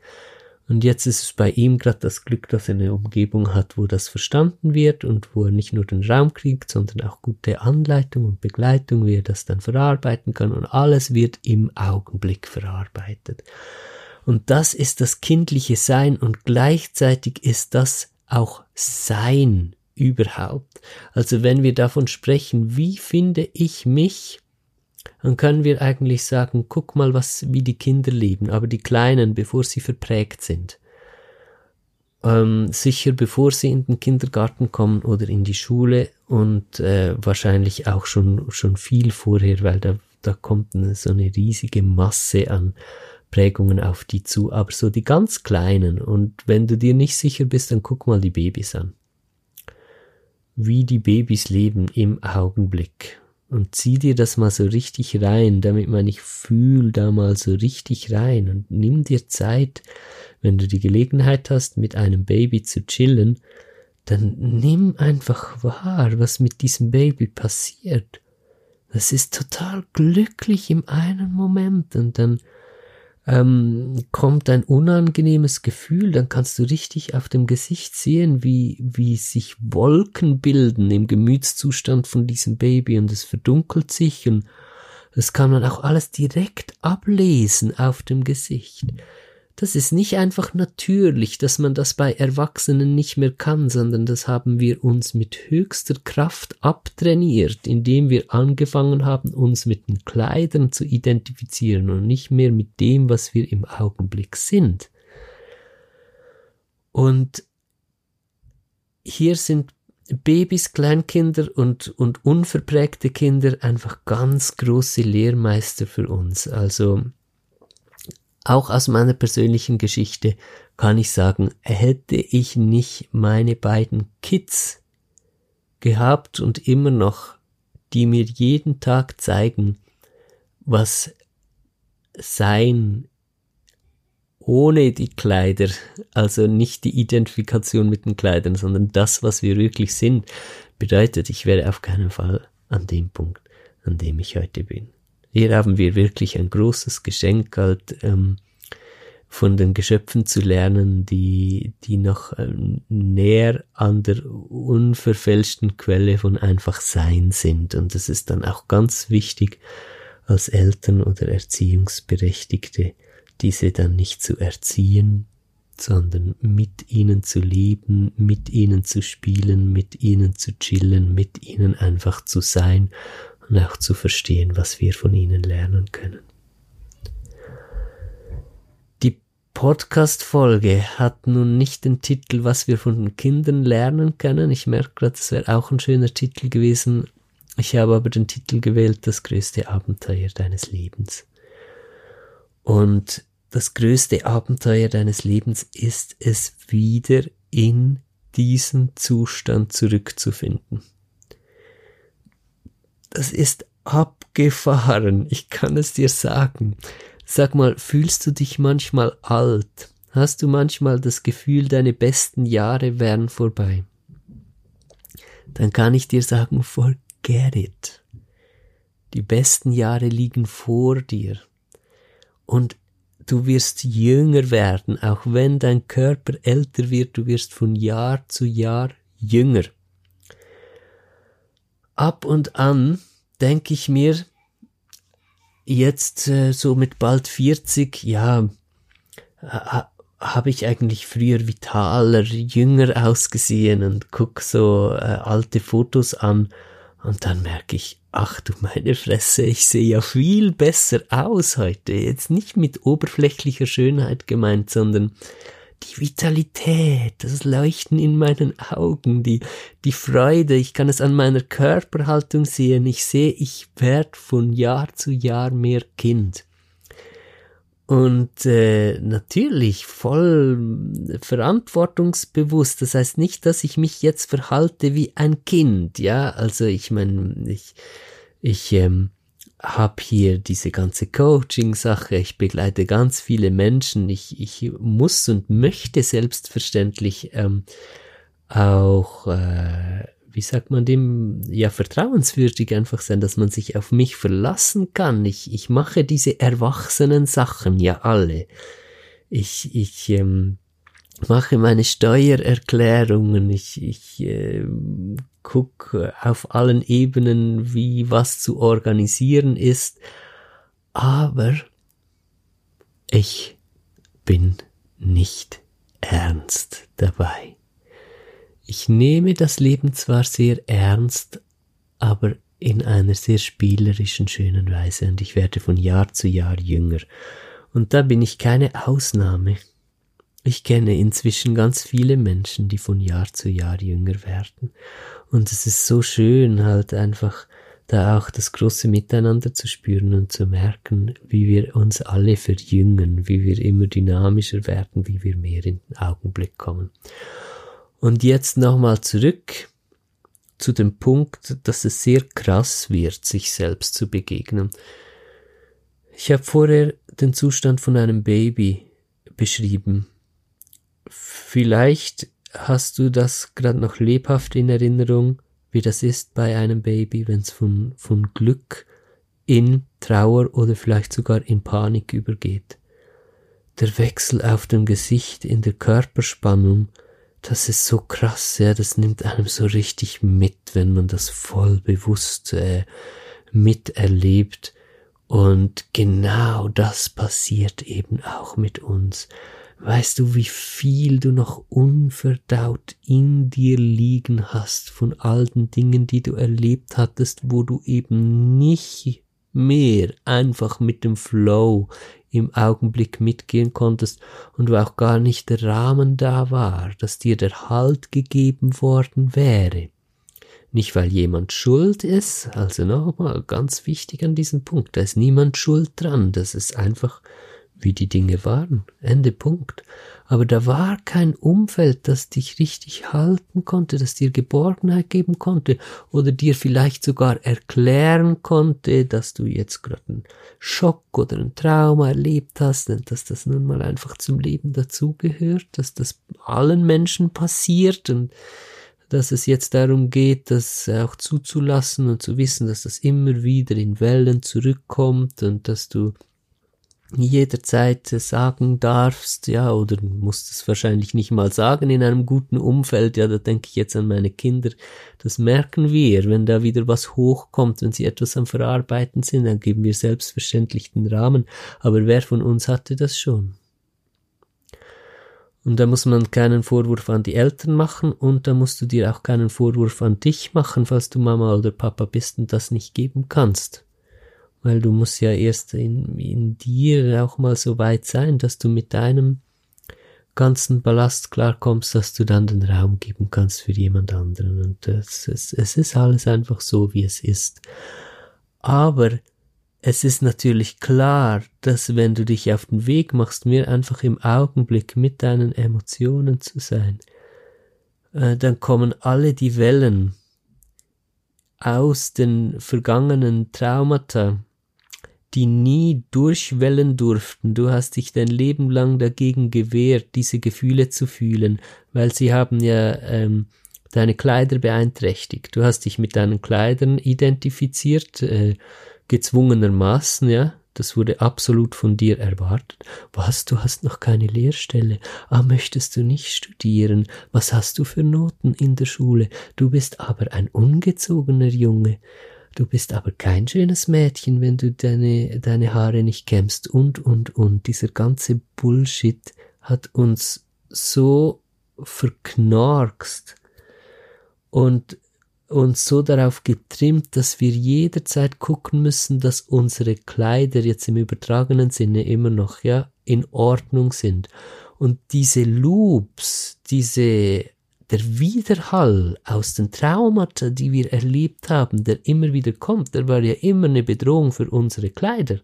und jetzt ist es bei ihm gerade das Glück, dass er eine Umgebung hat, wo das verstanden wird und wo er nicht nur den Raum kriegt, sondern auch gute Anleitung und Begleitung, wie er das dann verarbeiten kann und alles wird im Augenblick verarbeitet. Und das ist das kindliche Sein und gleichzeitig ist das auch Sein überhaupt. Also wenn wir davon sprechen, wie finde ich mich, dann können wir eigentlich sagen, guck mal, was, wie die Kinder leben, aber die Kleinen, bevor sie verprägt sind. Ähm, sicher bevor sie in den Kindergarten kommen oder in die Schule und äh, wahrscheinlich auch schon, schon viel vorher, weil da, da kommt eine, so eine riesige Masse an, Prägungen auf die zu, aber so die ganz kleinen. Und wenn du dir nicht sicher bist, dann guck mal die Babys an. Wie die Babys leben im Augenblick. Und zieh dir das mal so richtig rein, damit man nicht fühlt da mal so richtig rein. Und nimm dir Zeit, wenn du die Gelegenheit hast, mit einem Baby zu chillen, dann nimm einfach wahr, was mit diesem Baby passiert. Das ist total glücklich im einen Moment und dann ähm, kommt ein unangenehmes Gefühl, dann kannst du richtig auf dem Gesicht sehen, wie, wie sich Wolken bilden im Gemütszustand von diesem Baby und es verdunkelt sich und das kann man auch alles direkt ablesen auf dem Gesicht. Das ist nicht einfach natürlich, dass man das bei Erwachsenen nicht mehr kann, sondern das haben wir uns mit höchster Kraft abtrainiert, indem wir angefangen haben, uns mit den Kleidern zu identifizieren und nicht mehr mit dem, was wir im Augenblick sind. Und hier sind Babys, Kleinkinder und, und unverprägte Kinder einfach ganz große Lehrmeister für uns. Also auch aus meiner persönlichen Geschichte kann ich sagen, hätte ich nicht meine beiden Kids gehabt und immer noch, die mir jeden Tag zeigen, was sein ohne die Kleider, also nicht die Identifikation mit den Kleidern, sondern das, was wir wirklich sind, bedeutet, ich wäre auf keinen Fall an dem Punkt, an dem ich heute bin. Hier haben wir wirklich ein großes Geschenk, halt, ähm, von den Geschöpfen zu lernen, die, die noch ähm, näher an der unverfälschten Quelle von einfach Sein sind. Und es ist dann auch ganz wichtig, als Eltern oder Erziehungsberechtigte, diese dann nicht zu erziehen, sondern mit ihnen zu leben, mit ihnen zu spielen, mit ihnen zu chillen, mit ihnen einfach zu sein und auch zu verstehen, was wir von ihnen lernen können. Die Podcast-Folge hat nun nicht den Titel, was wir von den Kindern lernen können. Ich merke gerade, das wäre auch ein schöner Titel gewesen. Ich habe aber den Titel gewählt, das größte Abenteuer deines Lebens. Und das größte Abenteuer deines Lebens ist es wieder in diesen Zustand zurückzufinden. Das ist abgefahren, ich kann es dir sagen. Sag mal, fühlst du dich manchmal alt? Hast du manchmal das Gefühl, deine besten Jahre wären vorbei? Dann kann ich dir sagen, forget it. Die besten Jahre liegen vor dir. Und du wirst jünger werden, auch wenn dein Körper älter wird, du wirst von Jahr zu Jahr jünger. Ab und an denke ich mir, jetzt äh, so mit bald 40, ja, habe ich eigentlich früher vitaler, jünger ausgesehen und guck so äh, alte Fotos an und dann merke ich, ach du meine Fresse, ich sehe ja viel besser aus heute. Jetzt nicht mit oberflächlicher Schönheit gemeint, sondern die Vitalität, das Leuchten in meinen Augen, die, die Freude, ich kann es an meiner Körperhaltung sehen. Ich sehe, ich werde von Jahr zu Jahr mehr Kind. Und äh, natürlich voll verantwortungsbewusst. Das heißt nicht, dass ich mich jetzt verhalte wie ein Kind, ja. Also ich meine, ich, ich ähm, habe hier diese ganze Coaching-Sache, ich begleite ganz viele Menschen, ich, ich muss und möchte selbstverständlich ähm, auch äh, wie sagt man dem, ja, vertrauenswürdig einfach sein, dass man sich auf mich verlassen kann. Ich, ich mache diese erwachsenen Sachen ja alle. Ich, ich ähm, mache meine Steuererklärungen, ich, ich äh, gucke auf allen Ebenen, wie was zu organisieren ist, aber ich bin nicht ernst dabei. Ich nehme das Leben zwar sehr ernst, aber in einer sehr spielerischen, schönen Weise und ich werde von Jahr zu Jahr jünger. Und da bin ich keine Ausnahme. Ich kenne inzwischen ganz viele Menschen, die von Jahr zu Jahr jünger werden. Und es ist so schön, halt einfach da auch das große Miteinander zu spüren und zu merken, wie wir uns alle verjüngen, wie wir immer dynamischer werden, wie wir mehr in den Augenblick kommen. Und jetzt nochmal zurück zu dem Punkt, dass es sehr krass wird, sich selbst zu begegnen. Ich habe vorher den Zustand von einem Baby beschrieben. Vielleicht hast du das gerade noch lebhaft in Erinnerung, wie das ist bei einem Baby, wenn es von, von Glück in Trauer oder vielleicht sogar in Panik übergeht. Der Wechsel auf dem Gesicht, in der Körperspannung, das ist so krass, ja, das nimmt einem so richtig mit, wenn man das voll bewusst äh, miterlebt. Und genau das passiert eben auch mit uns. Weißt du, wie viel du noch unverdaut in dir liegen hast von all den Dingen, die du erlebt hattest, wo du eben nicht mehr einfach mit dem Flow im Augenblick mitgehen konntest und wo auch gar nicht der Rahmen da war, dass dir der Halt gegeben worden wäre. Nicht weil jemand schuld ist, also nochmal ganz wichtig an diesem Punkt, da ist niemand schuld dran, das ist einfach wie die Dinge waren. Ende Punkt. Aber da war kein Umfeld, das dich richtig halten konnte, das dir Geborgenheit geben konnte oder dir vielleicht sogar erklären konnte, dass du jetzt gerade einen Schock oder ein Trauma erlebt hast dass das nun mal einfach zum Leben dazugehört, dass das allen Menschen passiert und dass es jetzt darum geht, das auch zuzulassen und zu wissen, dass das immer wieder in Wellen zurückkommt und dass du jederzeit sagen darfst, ja, oder musst es wahrscheinlich nicht mal sagen in einem guten Umfeld, ja, da denke ich jetzt an meine Kinder, das merken wir, wenn da wieder was hochkommt, wenn sie etwas am Verarbeiten sind, dann geben wir selbstverständlich den Rahmen, aber wer von uns hatte das schon? Und da muss man keinen Vorwurf an die Eltern machen und da musst du dir auch keinen Vorwurf an dich machen, falls du Mama oder Papa bist und das nicht geben kannst weil du musst ja erst in, in dir auch mal so weit sein, dass du mit deinem ganzen Ballast klarkommst, dass du dann den Raum geben kannst für jemand anderen. Und das, es, es ist alles einfach so, wie es ist. Aber es ist natürlich klar, dass wenn du dich auf den Weg machst, mir einfach im Augenblick mit deinen Emotionen zu sein, äh, dann kommen alle die Wellen aus den vergangenen Traumata, die nie durchwellen durften. Du hast dich dein Leben lang dagegen gewehrt, diese Gefühle zu fühlen, weil sie haben ja ähm, deine Kleider beeinträchtigt. Du hast dich mit deinen Kleidern identifiziert, äh, gezwungenermaßen, ja. Das wurde absolut von dir erwartet. Was, du hast noch keine Lehrstelle? Ah, möchtest du nicht studieren? Was hast du für Noten in der Schule? Du bist aber ein ungezogener Junge. Du bist aber kein schönes Mädchen, wenn du deine, deine Haare nicht kämmst und, und, und. Dieser ganze Bullshit hat uns so verknorkst und uns so darauf getrimmt, dass wir jederzeit gucken müssen, dass unsere Kleider jetzt im übertragenen Sinne immer noch, ja, in Ordnung sind. Und diese Loops, diese der Widerhall aus den Traumata, die wir erlebt haben, der immer wieder kommt, der war ja immer eine Bedrohung für unsere Kleider.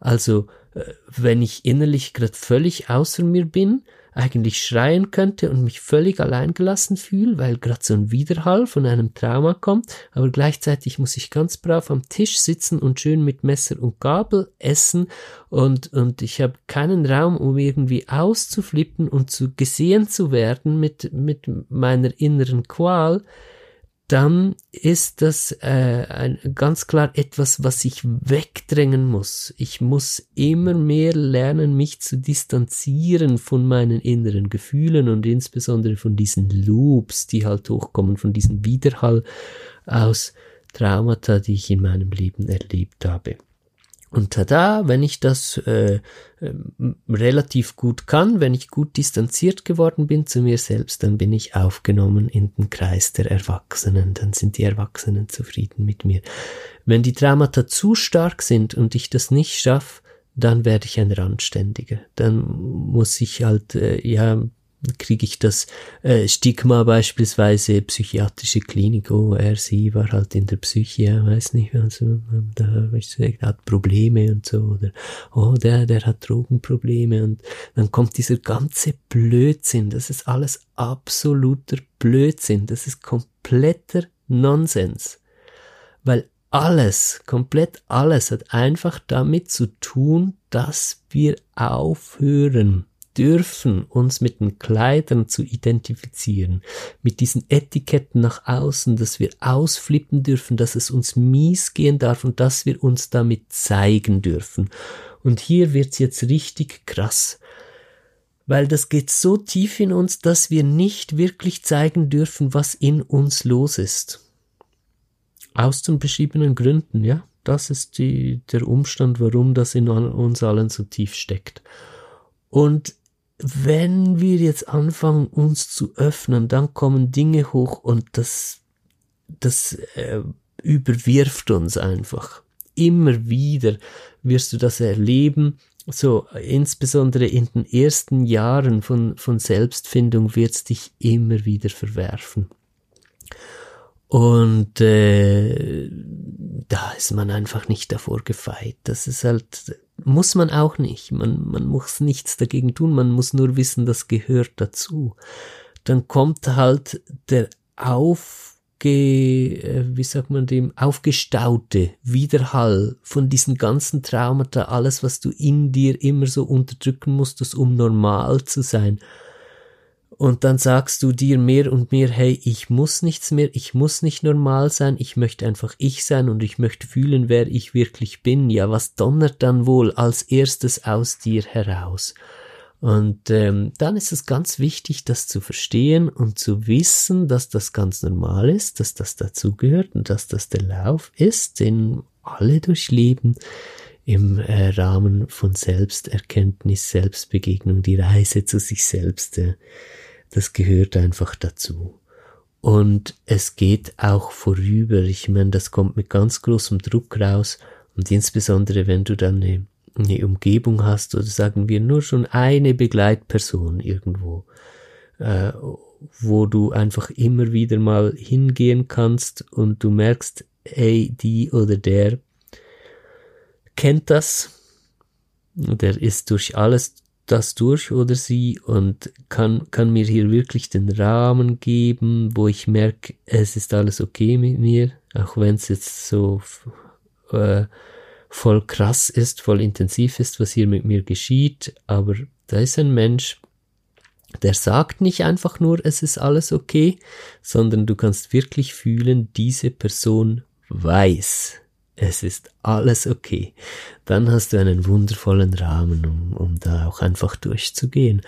Also, äh, wenn ich innerlich gerade völlig außer mir bin, eigentlich schreien könnte und mich völlig alleingelassen fühle, weil gerade so ein Widerhall von einem Trauma kommt, aber gleichzeitig muss ich ganz brav am Tisch sitzen und schön mit Messer und Gabel essen und, und ich habe keinen Raum, um irgendwie auszuflippen und zu gesehen zu werden mit, mit meiner inneren Qual, dann ist das äh, ein, ganz klar etwas, was ich wegdrängen muss. Ich muss immer mehr lernen, mich zu distanzieren von meinen inneren Gefühlen und insbesondere von diesen Loops, die halt hochkommen, von diesem Widerhall aus Traumata, die ich in meinem Leben erlebt habe. Und tada, wenn ich das äh, äh, relativ gut kann, wenn ich gut distanziert geworden bin zu mir selbst, dann bin ich aufgenommen in den Kreis der Erwachsenen, dann sind die Erwachsenen zufrieden mit mir. Wenn die Traumata zu stark sind und ich das nicht schaffe, dann werde ich ein Randständiger. Dann muss ich halt, äh, ja, kriege ich das äh, Stigma beispielsweise psychiatrische Klinik, oh, er, sie war halt in der Psyche, weiß nicht, also, da hat Probleme und so, oder oh, der, der hat Drogenprobleme und dann kommt dieser ganze Blödsinn, das ist alles absoluter Blödsinn, das ist kompletter Nonsens, weil alles, komplett alles hat einfach damit zu tun, dass wir aufhören, dürfen, uns mit den Kleidern zu identifizieren, mit diesen Etiketten nach außen, dass wir ausflippen dürfen, dass es uns mies gehen darf und dass wir uns damit zeigen dürfen. Und hier wird's jetzt richtig krass, weil das geht so tief in uns, dass wir nicht wirklich zeigen dürfen, was in uns los ist. Aus den beschriebenen Gründen, ja. Das ist die, der Umstand, warum das in uns allen so tief steckt. Und wenn wir jetzt anfangen, uns zu öffnen, dann kommen Dinge hoch und das, das äh, überwirft uns einfach. Immer wieder wirst du das erleben, so insbesondere in den ersten Jahren von, von Selbstfindung wird es dich immer wieder verwerfen. Und äh, da ist man einfach nicht davor gefeit. Das ist halt muss man auch nicht. Man, man muss nichts dagegen tun, man muss nur wissen, das gehört dazu. Dann kommt halt der auf äh, wie sagt man dem, aufgestaute Widerhall von diesen ganzen Traumata, alles, was du in dir immer so unterdrücken musstest, um normal zu sein. Und dann sagst du dir mehr und mehr, hey, ich muss nichts mehr, ich muss nicht normal sein, ich möchte einfach ich sein und ich möchte fühlen, wer ich wirklich bin. Ja, was donnert dann wohl als erstes aus dir heraus? Und ähm, dann ist es ganz wichtig, das zu verstehen und zu wissen, dass das ganz normal ist, dass das dazugehört und dass das der Lauf ist, den alle durchleben im äh, Rahmen von Selbsterkenntnis, Selbstbegegnung, die Reise zu sich selbst. Äh, das gehört einfach dazu. Und es geht auch vorüber. Ich meine, das kommt mit ganz großem Druck raus. Und insbesondere, wenn du dann eine eine Umgebung hast oder sagen wir nur schon eine Begleitperson irgendwo, äh, wo du einfach immer wieder mal hingehen kannst und du merkst, ey, die oder der kennt das, der ist durch alles das durch oder sie und kann, kann mir hier wirklich den Rahmen geben, wo ich merke, es ist alles okay mit mir, auch wenn es jetzt so äh, voll krass ist, voll intensiv ist, was hier mit mir geschieht, aber da ist ein Mensch, der sagt nicht einfach nur, es ist alles okay, sondern du kannst wirklich fühlen, diese Person weiß, es ist alles okay. Dann hast du einen wundervollen Rahmen, um, um da auch einfach durchzugehen.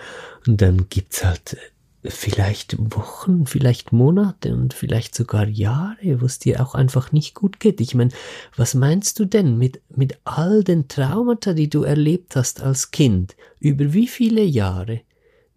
Und dann gibt's halt vielleicht Wochen, vielleicht Monate und vielleicht sogar Jahre, wo es dir auch einfach nicht gut geht. Ich meine, was meinst du denn mit, mit all den Traumata, die du erlebt hast als Kind? Über wie viele Jahre?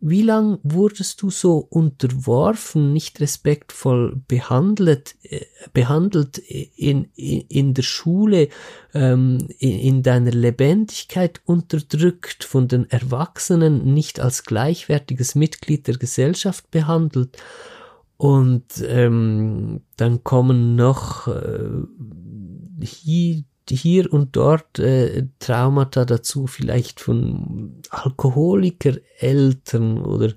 Wie lang wurdest du so unterworfen, nicht respektvoll behandelt, äh, behandelt in, in, in der Schule, ähm, in, in deiner Lebendigkeit unterdrückt, von den Erwachsenen nicht als gleichwertiges Mitglied der Gesellschaft behandelt? Und ähm, dann kommen noch äh, hier hier und dort äh, Traumata dazu, vielleicht von Alkoholikereltern oder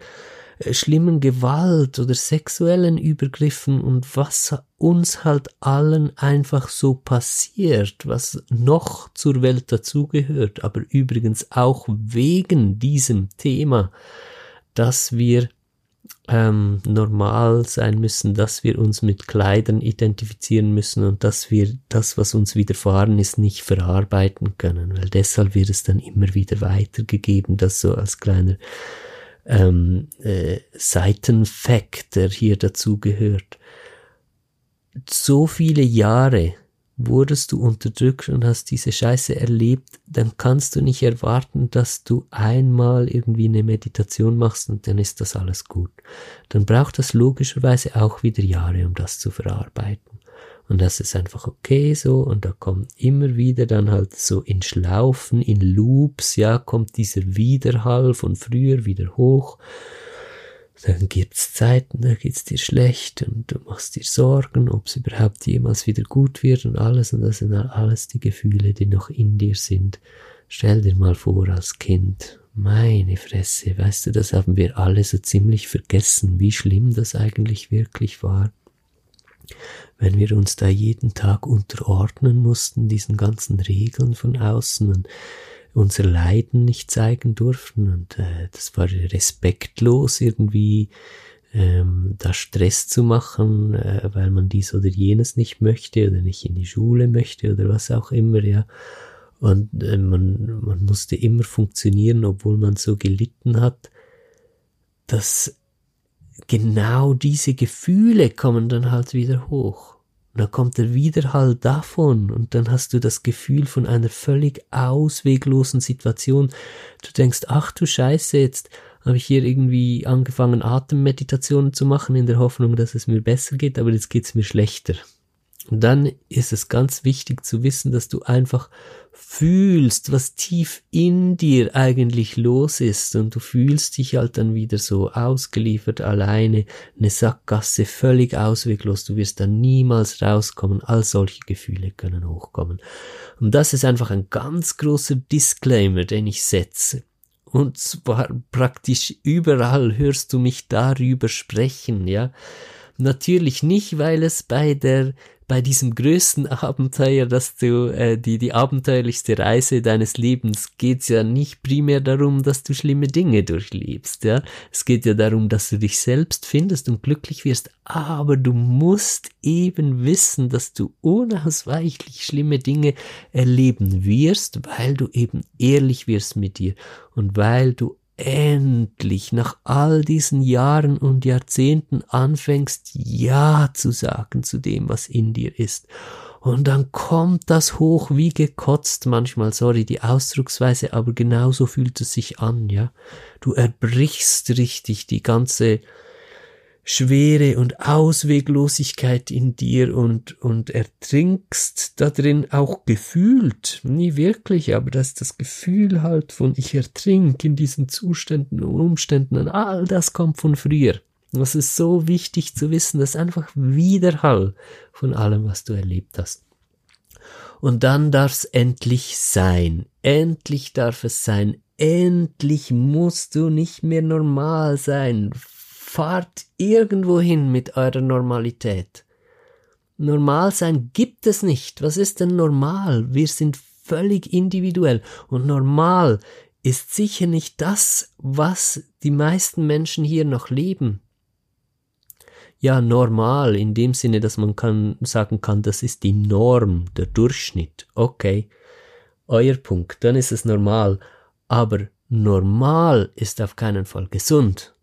äh, schlimmen Gewalt oder sexuellen Übergriffen und was uns halt allen einfach so passiert, was noch zur Welt dazugehört, aber übrigens auch wegen diesem Thema, dass wir ähm, normal sein müssen, dass wir uns mit Kleidern identifizieren müssen und dass wir das, was uns widerfahren ist, nicht verarbeiten können, weil deshalb wird es dann immer wieder weitergegeben, das so als kleiner ähm, äh, Seitenfact, der hier dazugehört. So viele Jahre wurdest du unterdrückt und hast diese Scheiße erlebt, dann kannst du nicht erwarten, dass du einmal irgendwie eine Meditation machst und dann ist das alles gut. Dann braucht das logischerweise auch wieder Jahre, um das zu verarbeiten. Und das ist einfach okay so und da kommt immer wieder dann halt so in Schlaufen, in Loops, ja, kommt dieser Widerhall von früher wieder hoch dann gibt's Zeiten, da geht's dir schlecht und du machst dir Sorgen, ob es überhaupt jemals wieder gut wird und alles und das sind alles die Gefühle, die noch in dir sind. Stell dir mal vor als Kind, meine Fresse, weißt du, das haben wir alle so ziemlich vergessen, wie schlimm das eigentlich wirklich war. Wenn wir uns da jeden Tag unterordnen mussten, diesen ganzen Regeln von außen und unser Leiden nicht zeigen durften und äh, das war respektlos irgendwie ähm, da Stress zu machen, äh, weil man dies oder jenes nicht möchte oder nicht in die Schule möchte oder was auch immer, ja. Und äh, man, man musste immer funktionieren, obwohl man so gelitten hat, dass genau diese Gefühle kommen dann halt wieder hoch. Und dann kommt der Widerhall davon und dann hast du das Gefühl von einer völlig ausweglosen Situation. Du denkst, ach du Scheiße, jetzt habe ich hier irgendwie angefangen, Atemmeditationen zu machen in der Hoffnung, dass es mir besser geht, aber jetzt geht's mir schlechter. Dann ist es ganz wichtig zu wissen, dass du einfach fühlst, was tief in dir eigentlich los ist und du fühlst dich halt dann wieder so ausgeliefert alleine, eine Sackgasse völlig ausweglos, du wirst dann niemals rauskommen, all solche Gefühle können hochkommen. Und das ist einfach ein ganz großer Disclaimer, den ich setze. Und zwar praktisch überall hörst du mich darüber sprechen, ja. Natürlich nicht, weil es bei der bei diesem größten Abenteuer, dass du äh, die die abenteuerlichste Reise deines Lebens geht's ja nicht primär darum, dass du schlimme Dinge durchlebst, ja. Es geht ja darum, dass du dich selbst findest und glücklich wirst, aber du musst eben wissen, dass du unausweichlich schlimme Dinge erleben wirst, weil du eben ehrlich wirst mit dir und weil du endlich nach all diesen Jahren und Jahrzehnten anfängst, Ja zu sagen zu dem, was in dir ist. Und dann kommt das hoch wie gekotzt manchmal, sorry, die Ausdrucksweise, aber genauso fühlt es sich an, ja. Du erbrichst richtig die ganze Schwere und Ausweglosigkeit in dir und, und ertrinkst da drin auch gefühlt, nie wirklich, aber das ist das Gefühl halt von ich ertrink in diesen Zuständen und Umständen und all das kommt von früher. Das ist so wichtig zu wissen, das ist einfach Widerhall von allem, was du erlebt hast. Und dann darf es endlich sein. Endlich darf es sein. Endlich musst du nicht mehr normal sein fahrt irgendwo hin mit eurer Normalität. Normal sein gibt es nicht. Was ist denn normal? Wir sind völlig individuell und normal ist sicher nicht das, was die meisten Menschen hier noch leben. Ja, normal in dem Sinne, dass man kann, sagen kann, das ist die Norm, der Durchschnitt. Okay, euer Punkt, dann ist es normal. Aber normal ist auf keinen Fall gesund.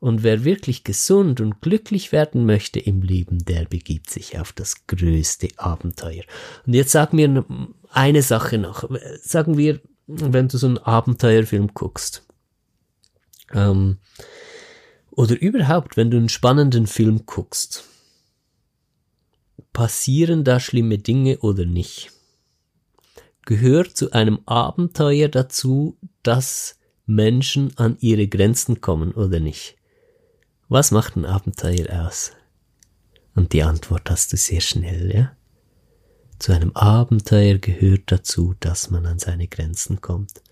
Und wer wirklich gesund und glücklich werden möchte im Leben, der begibt sich auf das größte Abenteuer. Und jetzt sag mir eine Sache noch. Sagen wir, wenn du so einen Abenteuerfilm guckst, ähm, oder überhaupt, wenn du einen spannenden Film guckst, passieren da schlimme Dinge oder nicht? Gehört zu einem Abenteuer dazu, dass Menschen an ihre Grenzen kommen oder nicht? Was macht ein Abenteuer aus? Und die Antwort hast du sehr schnell, ja? Zu einem Abenteuer gehört dazu, dass man an seine Grenzen kommt.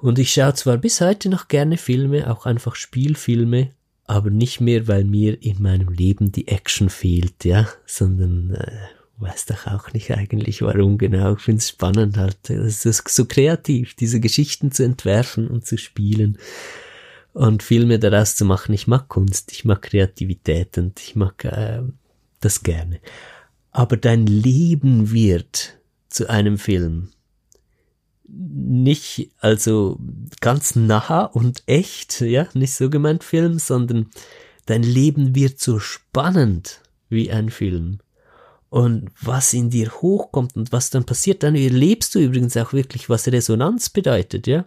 Und ich schaue zwar bis heute noch gerne Filme, auch einfach Spielfilme, aber nicht mehr, weil mir in meinem Leben die Action fehlt, ja, sondern äh, weiß doch auch nicht eigentlich warum genau. Ich finde es spannend halt. Es ist so kreativ, diese Geschichten zu entwerfen und zu spielen und Filme daraus zu machen. Ich mag Kunst, ich mag Kreativität und ich mag äh, das gerne. Aber dein Leben wird zu einem Film. Nicht also ganz nah und echt, ja, nicht so gemeint Film, sondern dein Leben wird so spannend wie ein Film. Und was in dir hochkommt und was dann passiert, dann erlebst du übrigens auch wirklich, was Resonanz bedeutet, ja.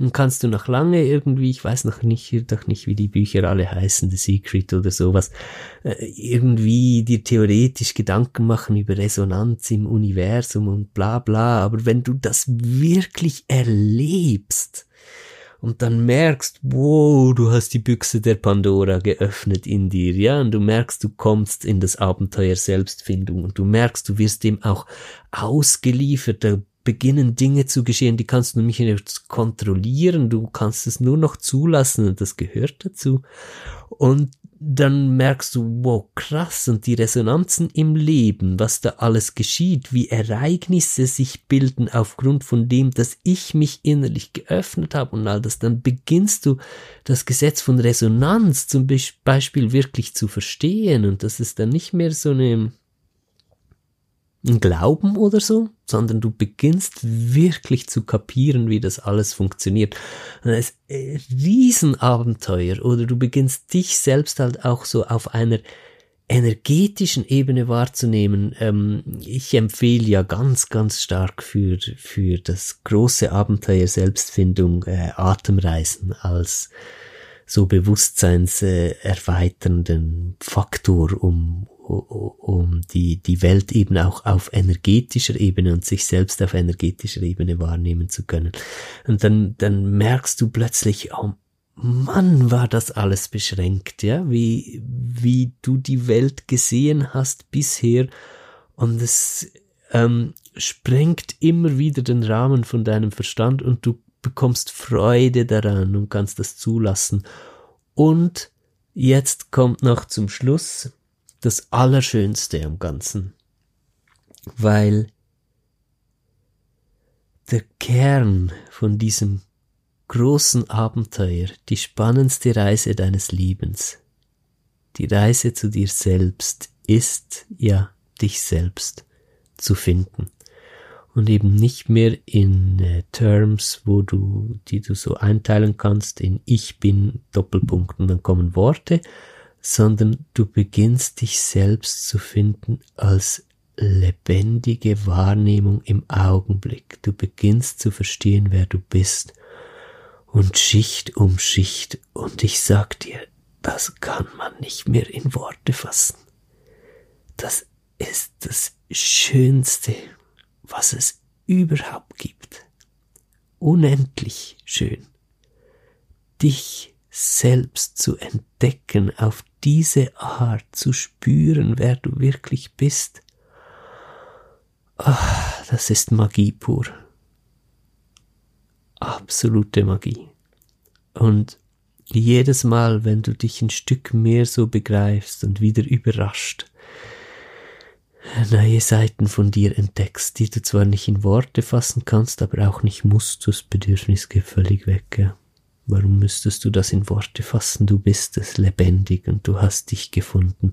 Dann kannst du noch lange irgendwie, ich weiß noch nicht, doch nicht, wie die Bücher alle heißen, The Secret oder sowas, äh, irgendwie dir theoretisch Gedanken machen über Resonanz im Universum und bla bla. Aber wenn du das wirklich erlebst, und dann merkst, wow, du hast die Büchse der Pandora geöffnet in dir, ja, und du merkst, du kommst in das Abenteuer Selbstfindung und du merkst, du wirst dem auch ausgeliefert, beginnen Dinge zu geschehen, die kannst du nicht kontrollieren, du kannst es nur noch zulassen und das gehört dazu. Und dann merkst du, wow, krass, und die Resonanzen im Leben, was da alles geschieht, wie Ereignisse sich bilden aufgrund von dem, dass ich mich innerlich geöffnet habe und all das, dann beginnst du das Gesetz von Resonanz zum Beispiel wirklich zu verstehen und das ist dann nicht mehr so eine ein Glauben oder so, sondern du beginnst wirklich zu kapieren, wie das alles funktioniert. Und das ist ein Riesenabenteuer oder du beginnst dich selbst halt auch so auf einer energetischen Ebene wahrzunehmen. Ähm, ich empfehle ja ganz, ganz stark für, für das große Abenteuer Selbstfindung äh, Atemreisen als so bewusstseinserweiternden Faktor, um, um die, die Welt eben auch auf energetischer Ebene und sich selbst auf energetischer Ebene wahrnehmen zu können. Und dann, dann merkst du plötzlich, oh Mann, war das alles beschränkt, ja, wie, wie du die Welt gesehen hast bisher und es ähm, sprengt immer wieder den Rahmen von deinem Verstand und du bekommst Freude daran und kannst das zulassen. Und jetzt kommt noch zum Schluss das Allerschönste am Ganzen, weil der Kern von diesem großen Abenteuer, die spannendste Reise deines Lebens, die Reise zu dir selbst ist ja dich selbst zu finden. Und eben nicht mehr in äh, Terms, wo du, die du so einteilen kannst in ich bin Doppelpunkt und dann kommen Worte, sondern du beginnst dich selbst zu finden als lebendige Wahrnehmung im Augenblick. Du beginnst zu verstehen, wer du bist. Und Schicht um Schicht. Und ich sag dir, das kann man nicht mehr in Worte fassen. Das ist das Schönste, was es überhaupt gibt. Unendlich schön. Dich selbst zu entdecken, auf diese Art zu spüren, wer du wirklich bist. Ach, das ist Magie pur. Absolute Magie. Und jedes Mal, wenn du dich ein Stück mehr so begreifst und wieder überrascht, neue Seiten von dir entdeckst, die du zwar nicht in Worte fassen kannst, aber auch nicht musst, das Bedürfnis geht völlig weg. Ja. Warum müsstest du das in Worte fassen? Du bist es lebendig und du hast dich gefunden.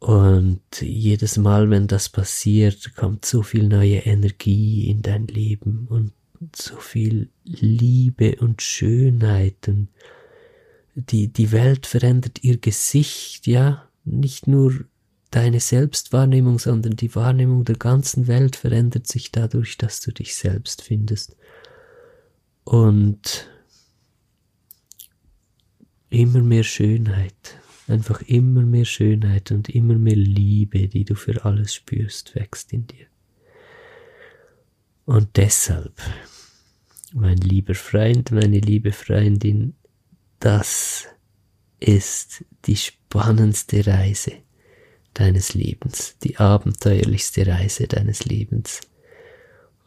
Und jedes Mal, wenn das passiert, kommt so viel neue Energie in dein Leben und so viel Liebe und Schönheit und die, die Welt verändert ihr Gesicht, ja, nicht nur deine Selbstwahrnehmung, sondern die Wahrnehmung der ganzen Welt verändert sich dadurch, dass du dich selbst findest. Und immer mehr Schönheit, einfach immer mehr Schönheit und immer mehr Liebe, die du für alles spürst, wächst in dir. Und deshalb, mein lieber Freund, meine liebe Freundin, das ist die spannendste Reise deines Lebens, die abenteuerlichste Reise deines Lebens.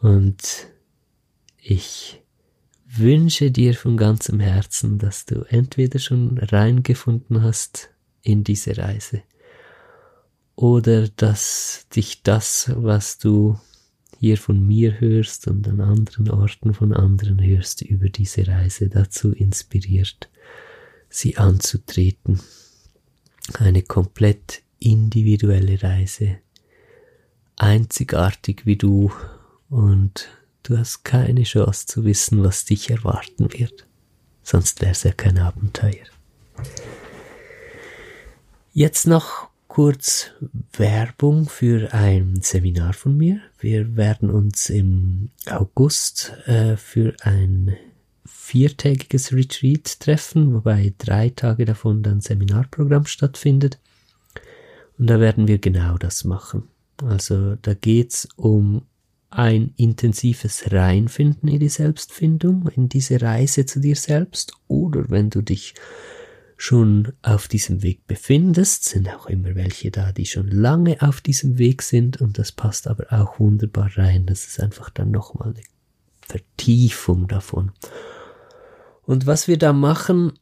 Und ich wünsche dir von ganzem Herzen, dass du entweder schon reingefunden hast in diese Reise oder dass dich das, was du hier von mir hörst und an anderen Orten von anderen hörst, über diese Reise dazu inspiriert, sie anzutreten. Eine komplett individuelle Reise, einzigartig wie du und du hast keine Chance zu wissen, was dich erwarten wird, sonst wär's ja kein Abenteuer. Jetzt noch kurz Werbung für ein Seminar von mir. Wir werden uns im August äh, für ein viertägiges Retreat treffen, wobei drei Tage davon dann Seminarprogramm stattfindet. Und da werden wir genau das machen. Also da geht's um ein intensives Reinfinden in die Selbstfindung, in diese Reise zu dir selbst, oder wenn du dich schon auf diesem Weg befindest, sind auch immer welche da, die schon lange auf diesem Weg sind und das passt aber auch wunderbar rein. Das ist einfach dann nochmal eine Vertiefung davon. Und was wir da machen,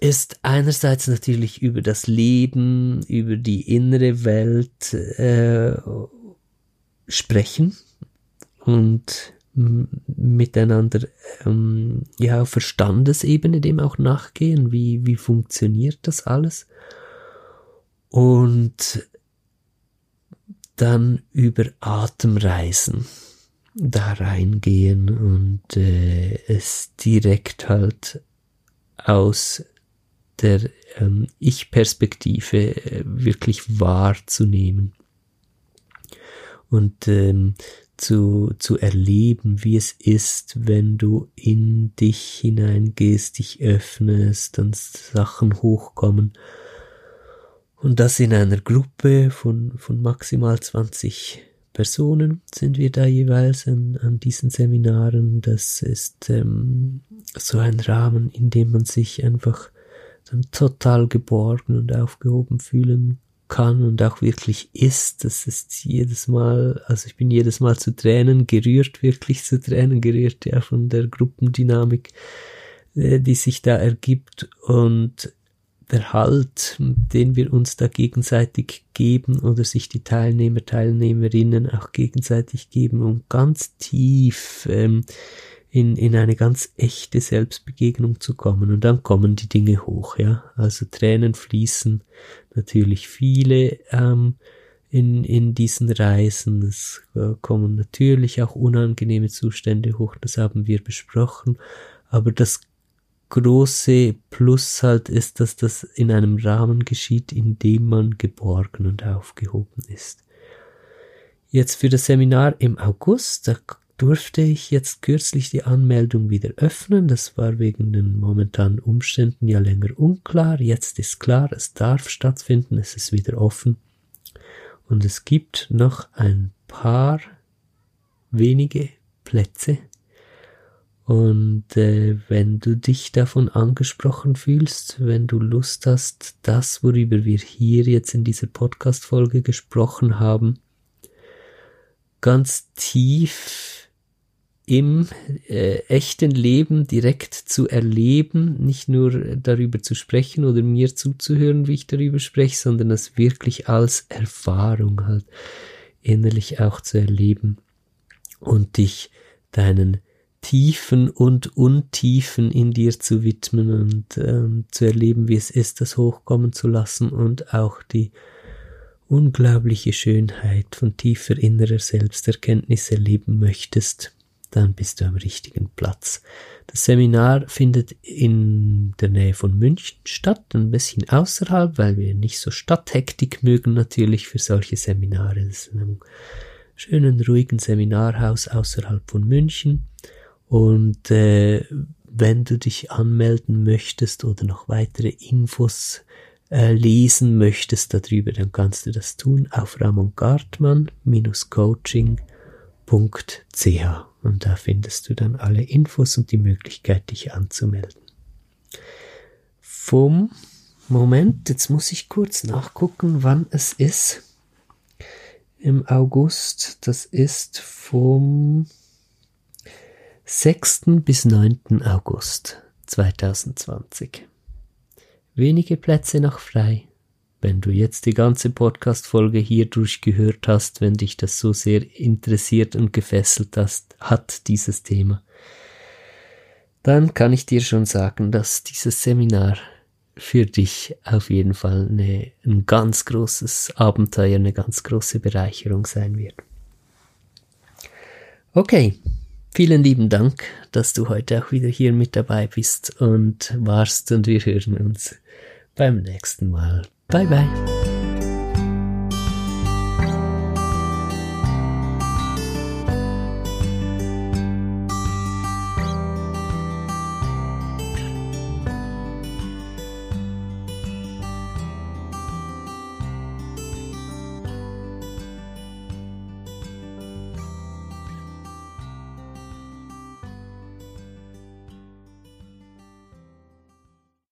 ist einerseits natürlich über das Leben, über die innere Welt äh, sprechen und miteinander ähm, ja auf Verstandesebene dem auch nachgehen, wie wie funktioniert das alles? Und dann über Atemreisen da reingehen und äh, es direkt halt aus der ähm, Ich-Perspektive äh, wirklich wahrzunehmen. Und ähm, zu, zu erleben, wie es ist, wenn du in dich hineingehst, dich öffnest, dann Sachen hochkommen Und das in einer Gruppe von, von maximal 20 Personen sind wir da jeweils an, an diesen Seminaren. Das ist ähm, so ein Rahmen, in dem man sich einfach dann total geborgen und aufgehoben fühlen kann und auch wirklich ist. Das ist jedes Mal, also ich bin jedes Mal zu Tränen gerührt, wirklich zu Tränen gerührt, ja, von der Gruppendynamik, äh, die sich da ergibt und der Halt, den wir uns da gegenseitig geben oder sich die Teilnehmer, Teilnehmerinnen auch gegenseitig geben, um ganz tief ähm, in, in eine ganz echte Selbstbegegnung zu kommen. Und dann kommen die Dinge hoch, ja. Also Tränen fließen natürlich viele ähm, in, in diesen Reisen. Es äh, kommen natürlich auch unangenehme Zustände hoch, das haben wir besprochen. Aber das große Plus halt ist, dass das in einem Rahmen geschieht, in dem man geborgen und aufgehoben ist. Jetzt für das Seminar im August, da durfte ich jetzt kürzlich die Anmeldung wieder öffnen. Das war wegen den momentanen Umständen ja länger unklar. Jetzt ist klar, es darf stattfinden, es ist wieder offen. Und es gibt noch ein paar wenige Plätze und äh, wenn du dich davon angesprochen fühlst, wenn du Lust hast, das, worüber wir hier jetzt in dieser Podcast-Folge gesprochen haben, ganz tief im äh, echten Leben direkt zu erleben, nicht nur darüber zu sprechen oder mir zuzuhören, wie ich darüber spreche, sondern das wirklich als Erfahrung halt innerlich auch zu erleben und dich deinen Tiefen und Untiefen in dir zu widmen und ähm, zu erleben, wie es ist, das hochkommen zu lassen und auch die unglaubliche Schönheit von tiefer innerer Selbsterkenntnis erleben möchtest, dann bist du am richtigen Platz. Das Seminar findet in der Nähe von München statt, ein bisschen außerhalb, weil wir nicht so Stadthektik mögen natürlich für solche Seminare. Das ist in einem schönen, ruhigen Seminarhaus außerhalb von München. Und äh, wenn du dich anmelden möchtest oder noch weitere Infos äh, lesen möchtest darüber, dann kannst du das tun auf ramongartmann-coaching.ch und da findest du dann alle Infos und die Möglichkeit, dich anzumelden. Vom Moment, jetzt muss ich kurz nachgucken, wann es ist. Im August, das ist vom 6. bis 9. August 2020. Wenige Plätze noch frei. Wenn du jetzt die ganze Podcast-Folge hier durchgehört hast, wenn dich das so sehr interessiert und gefesselt hast, hat dieses Thema, dann kann ich dir schon sagen, dass dieses Seminar für dich auf jeden Fall eine, ein ganz großes Abenteuer, eine ganz große Bereicherung sein wird. Okay, Vielen lieben Dank, dass du heute auch wieder hier mit dabei bist und warst und wir hören uns beim nächsten Mal. Bye bye.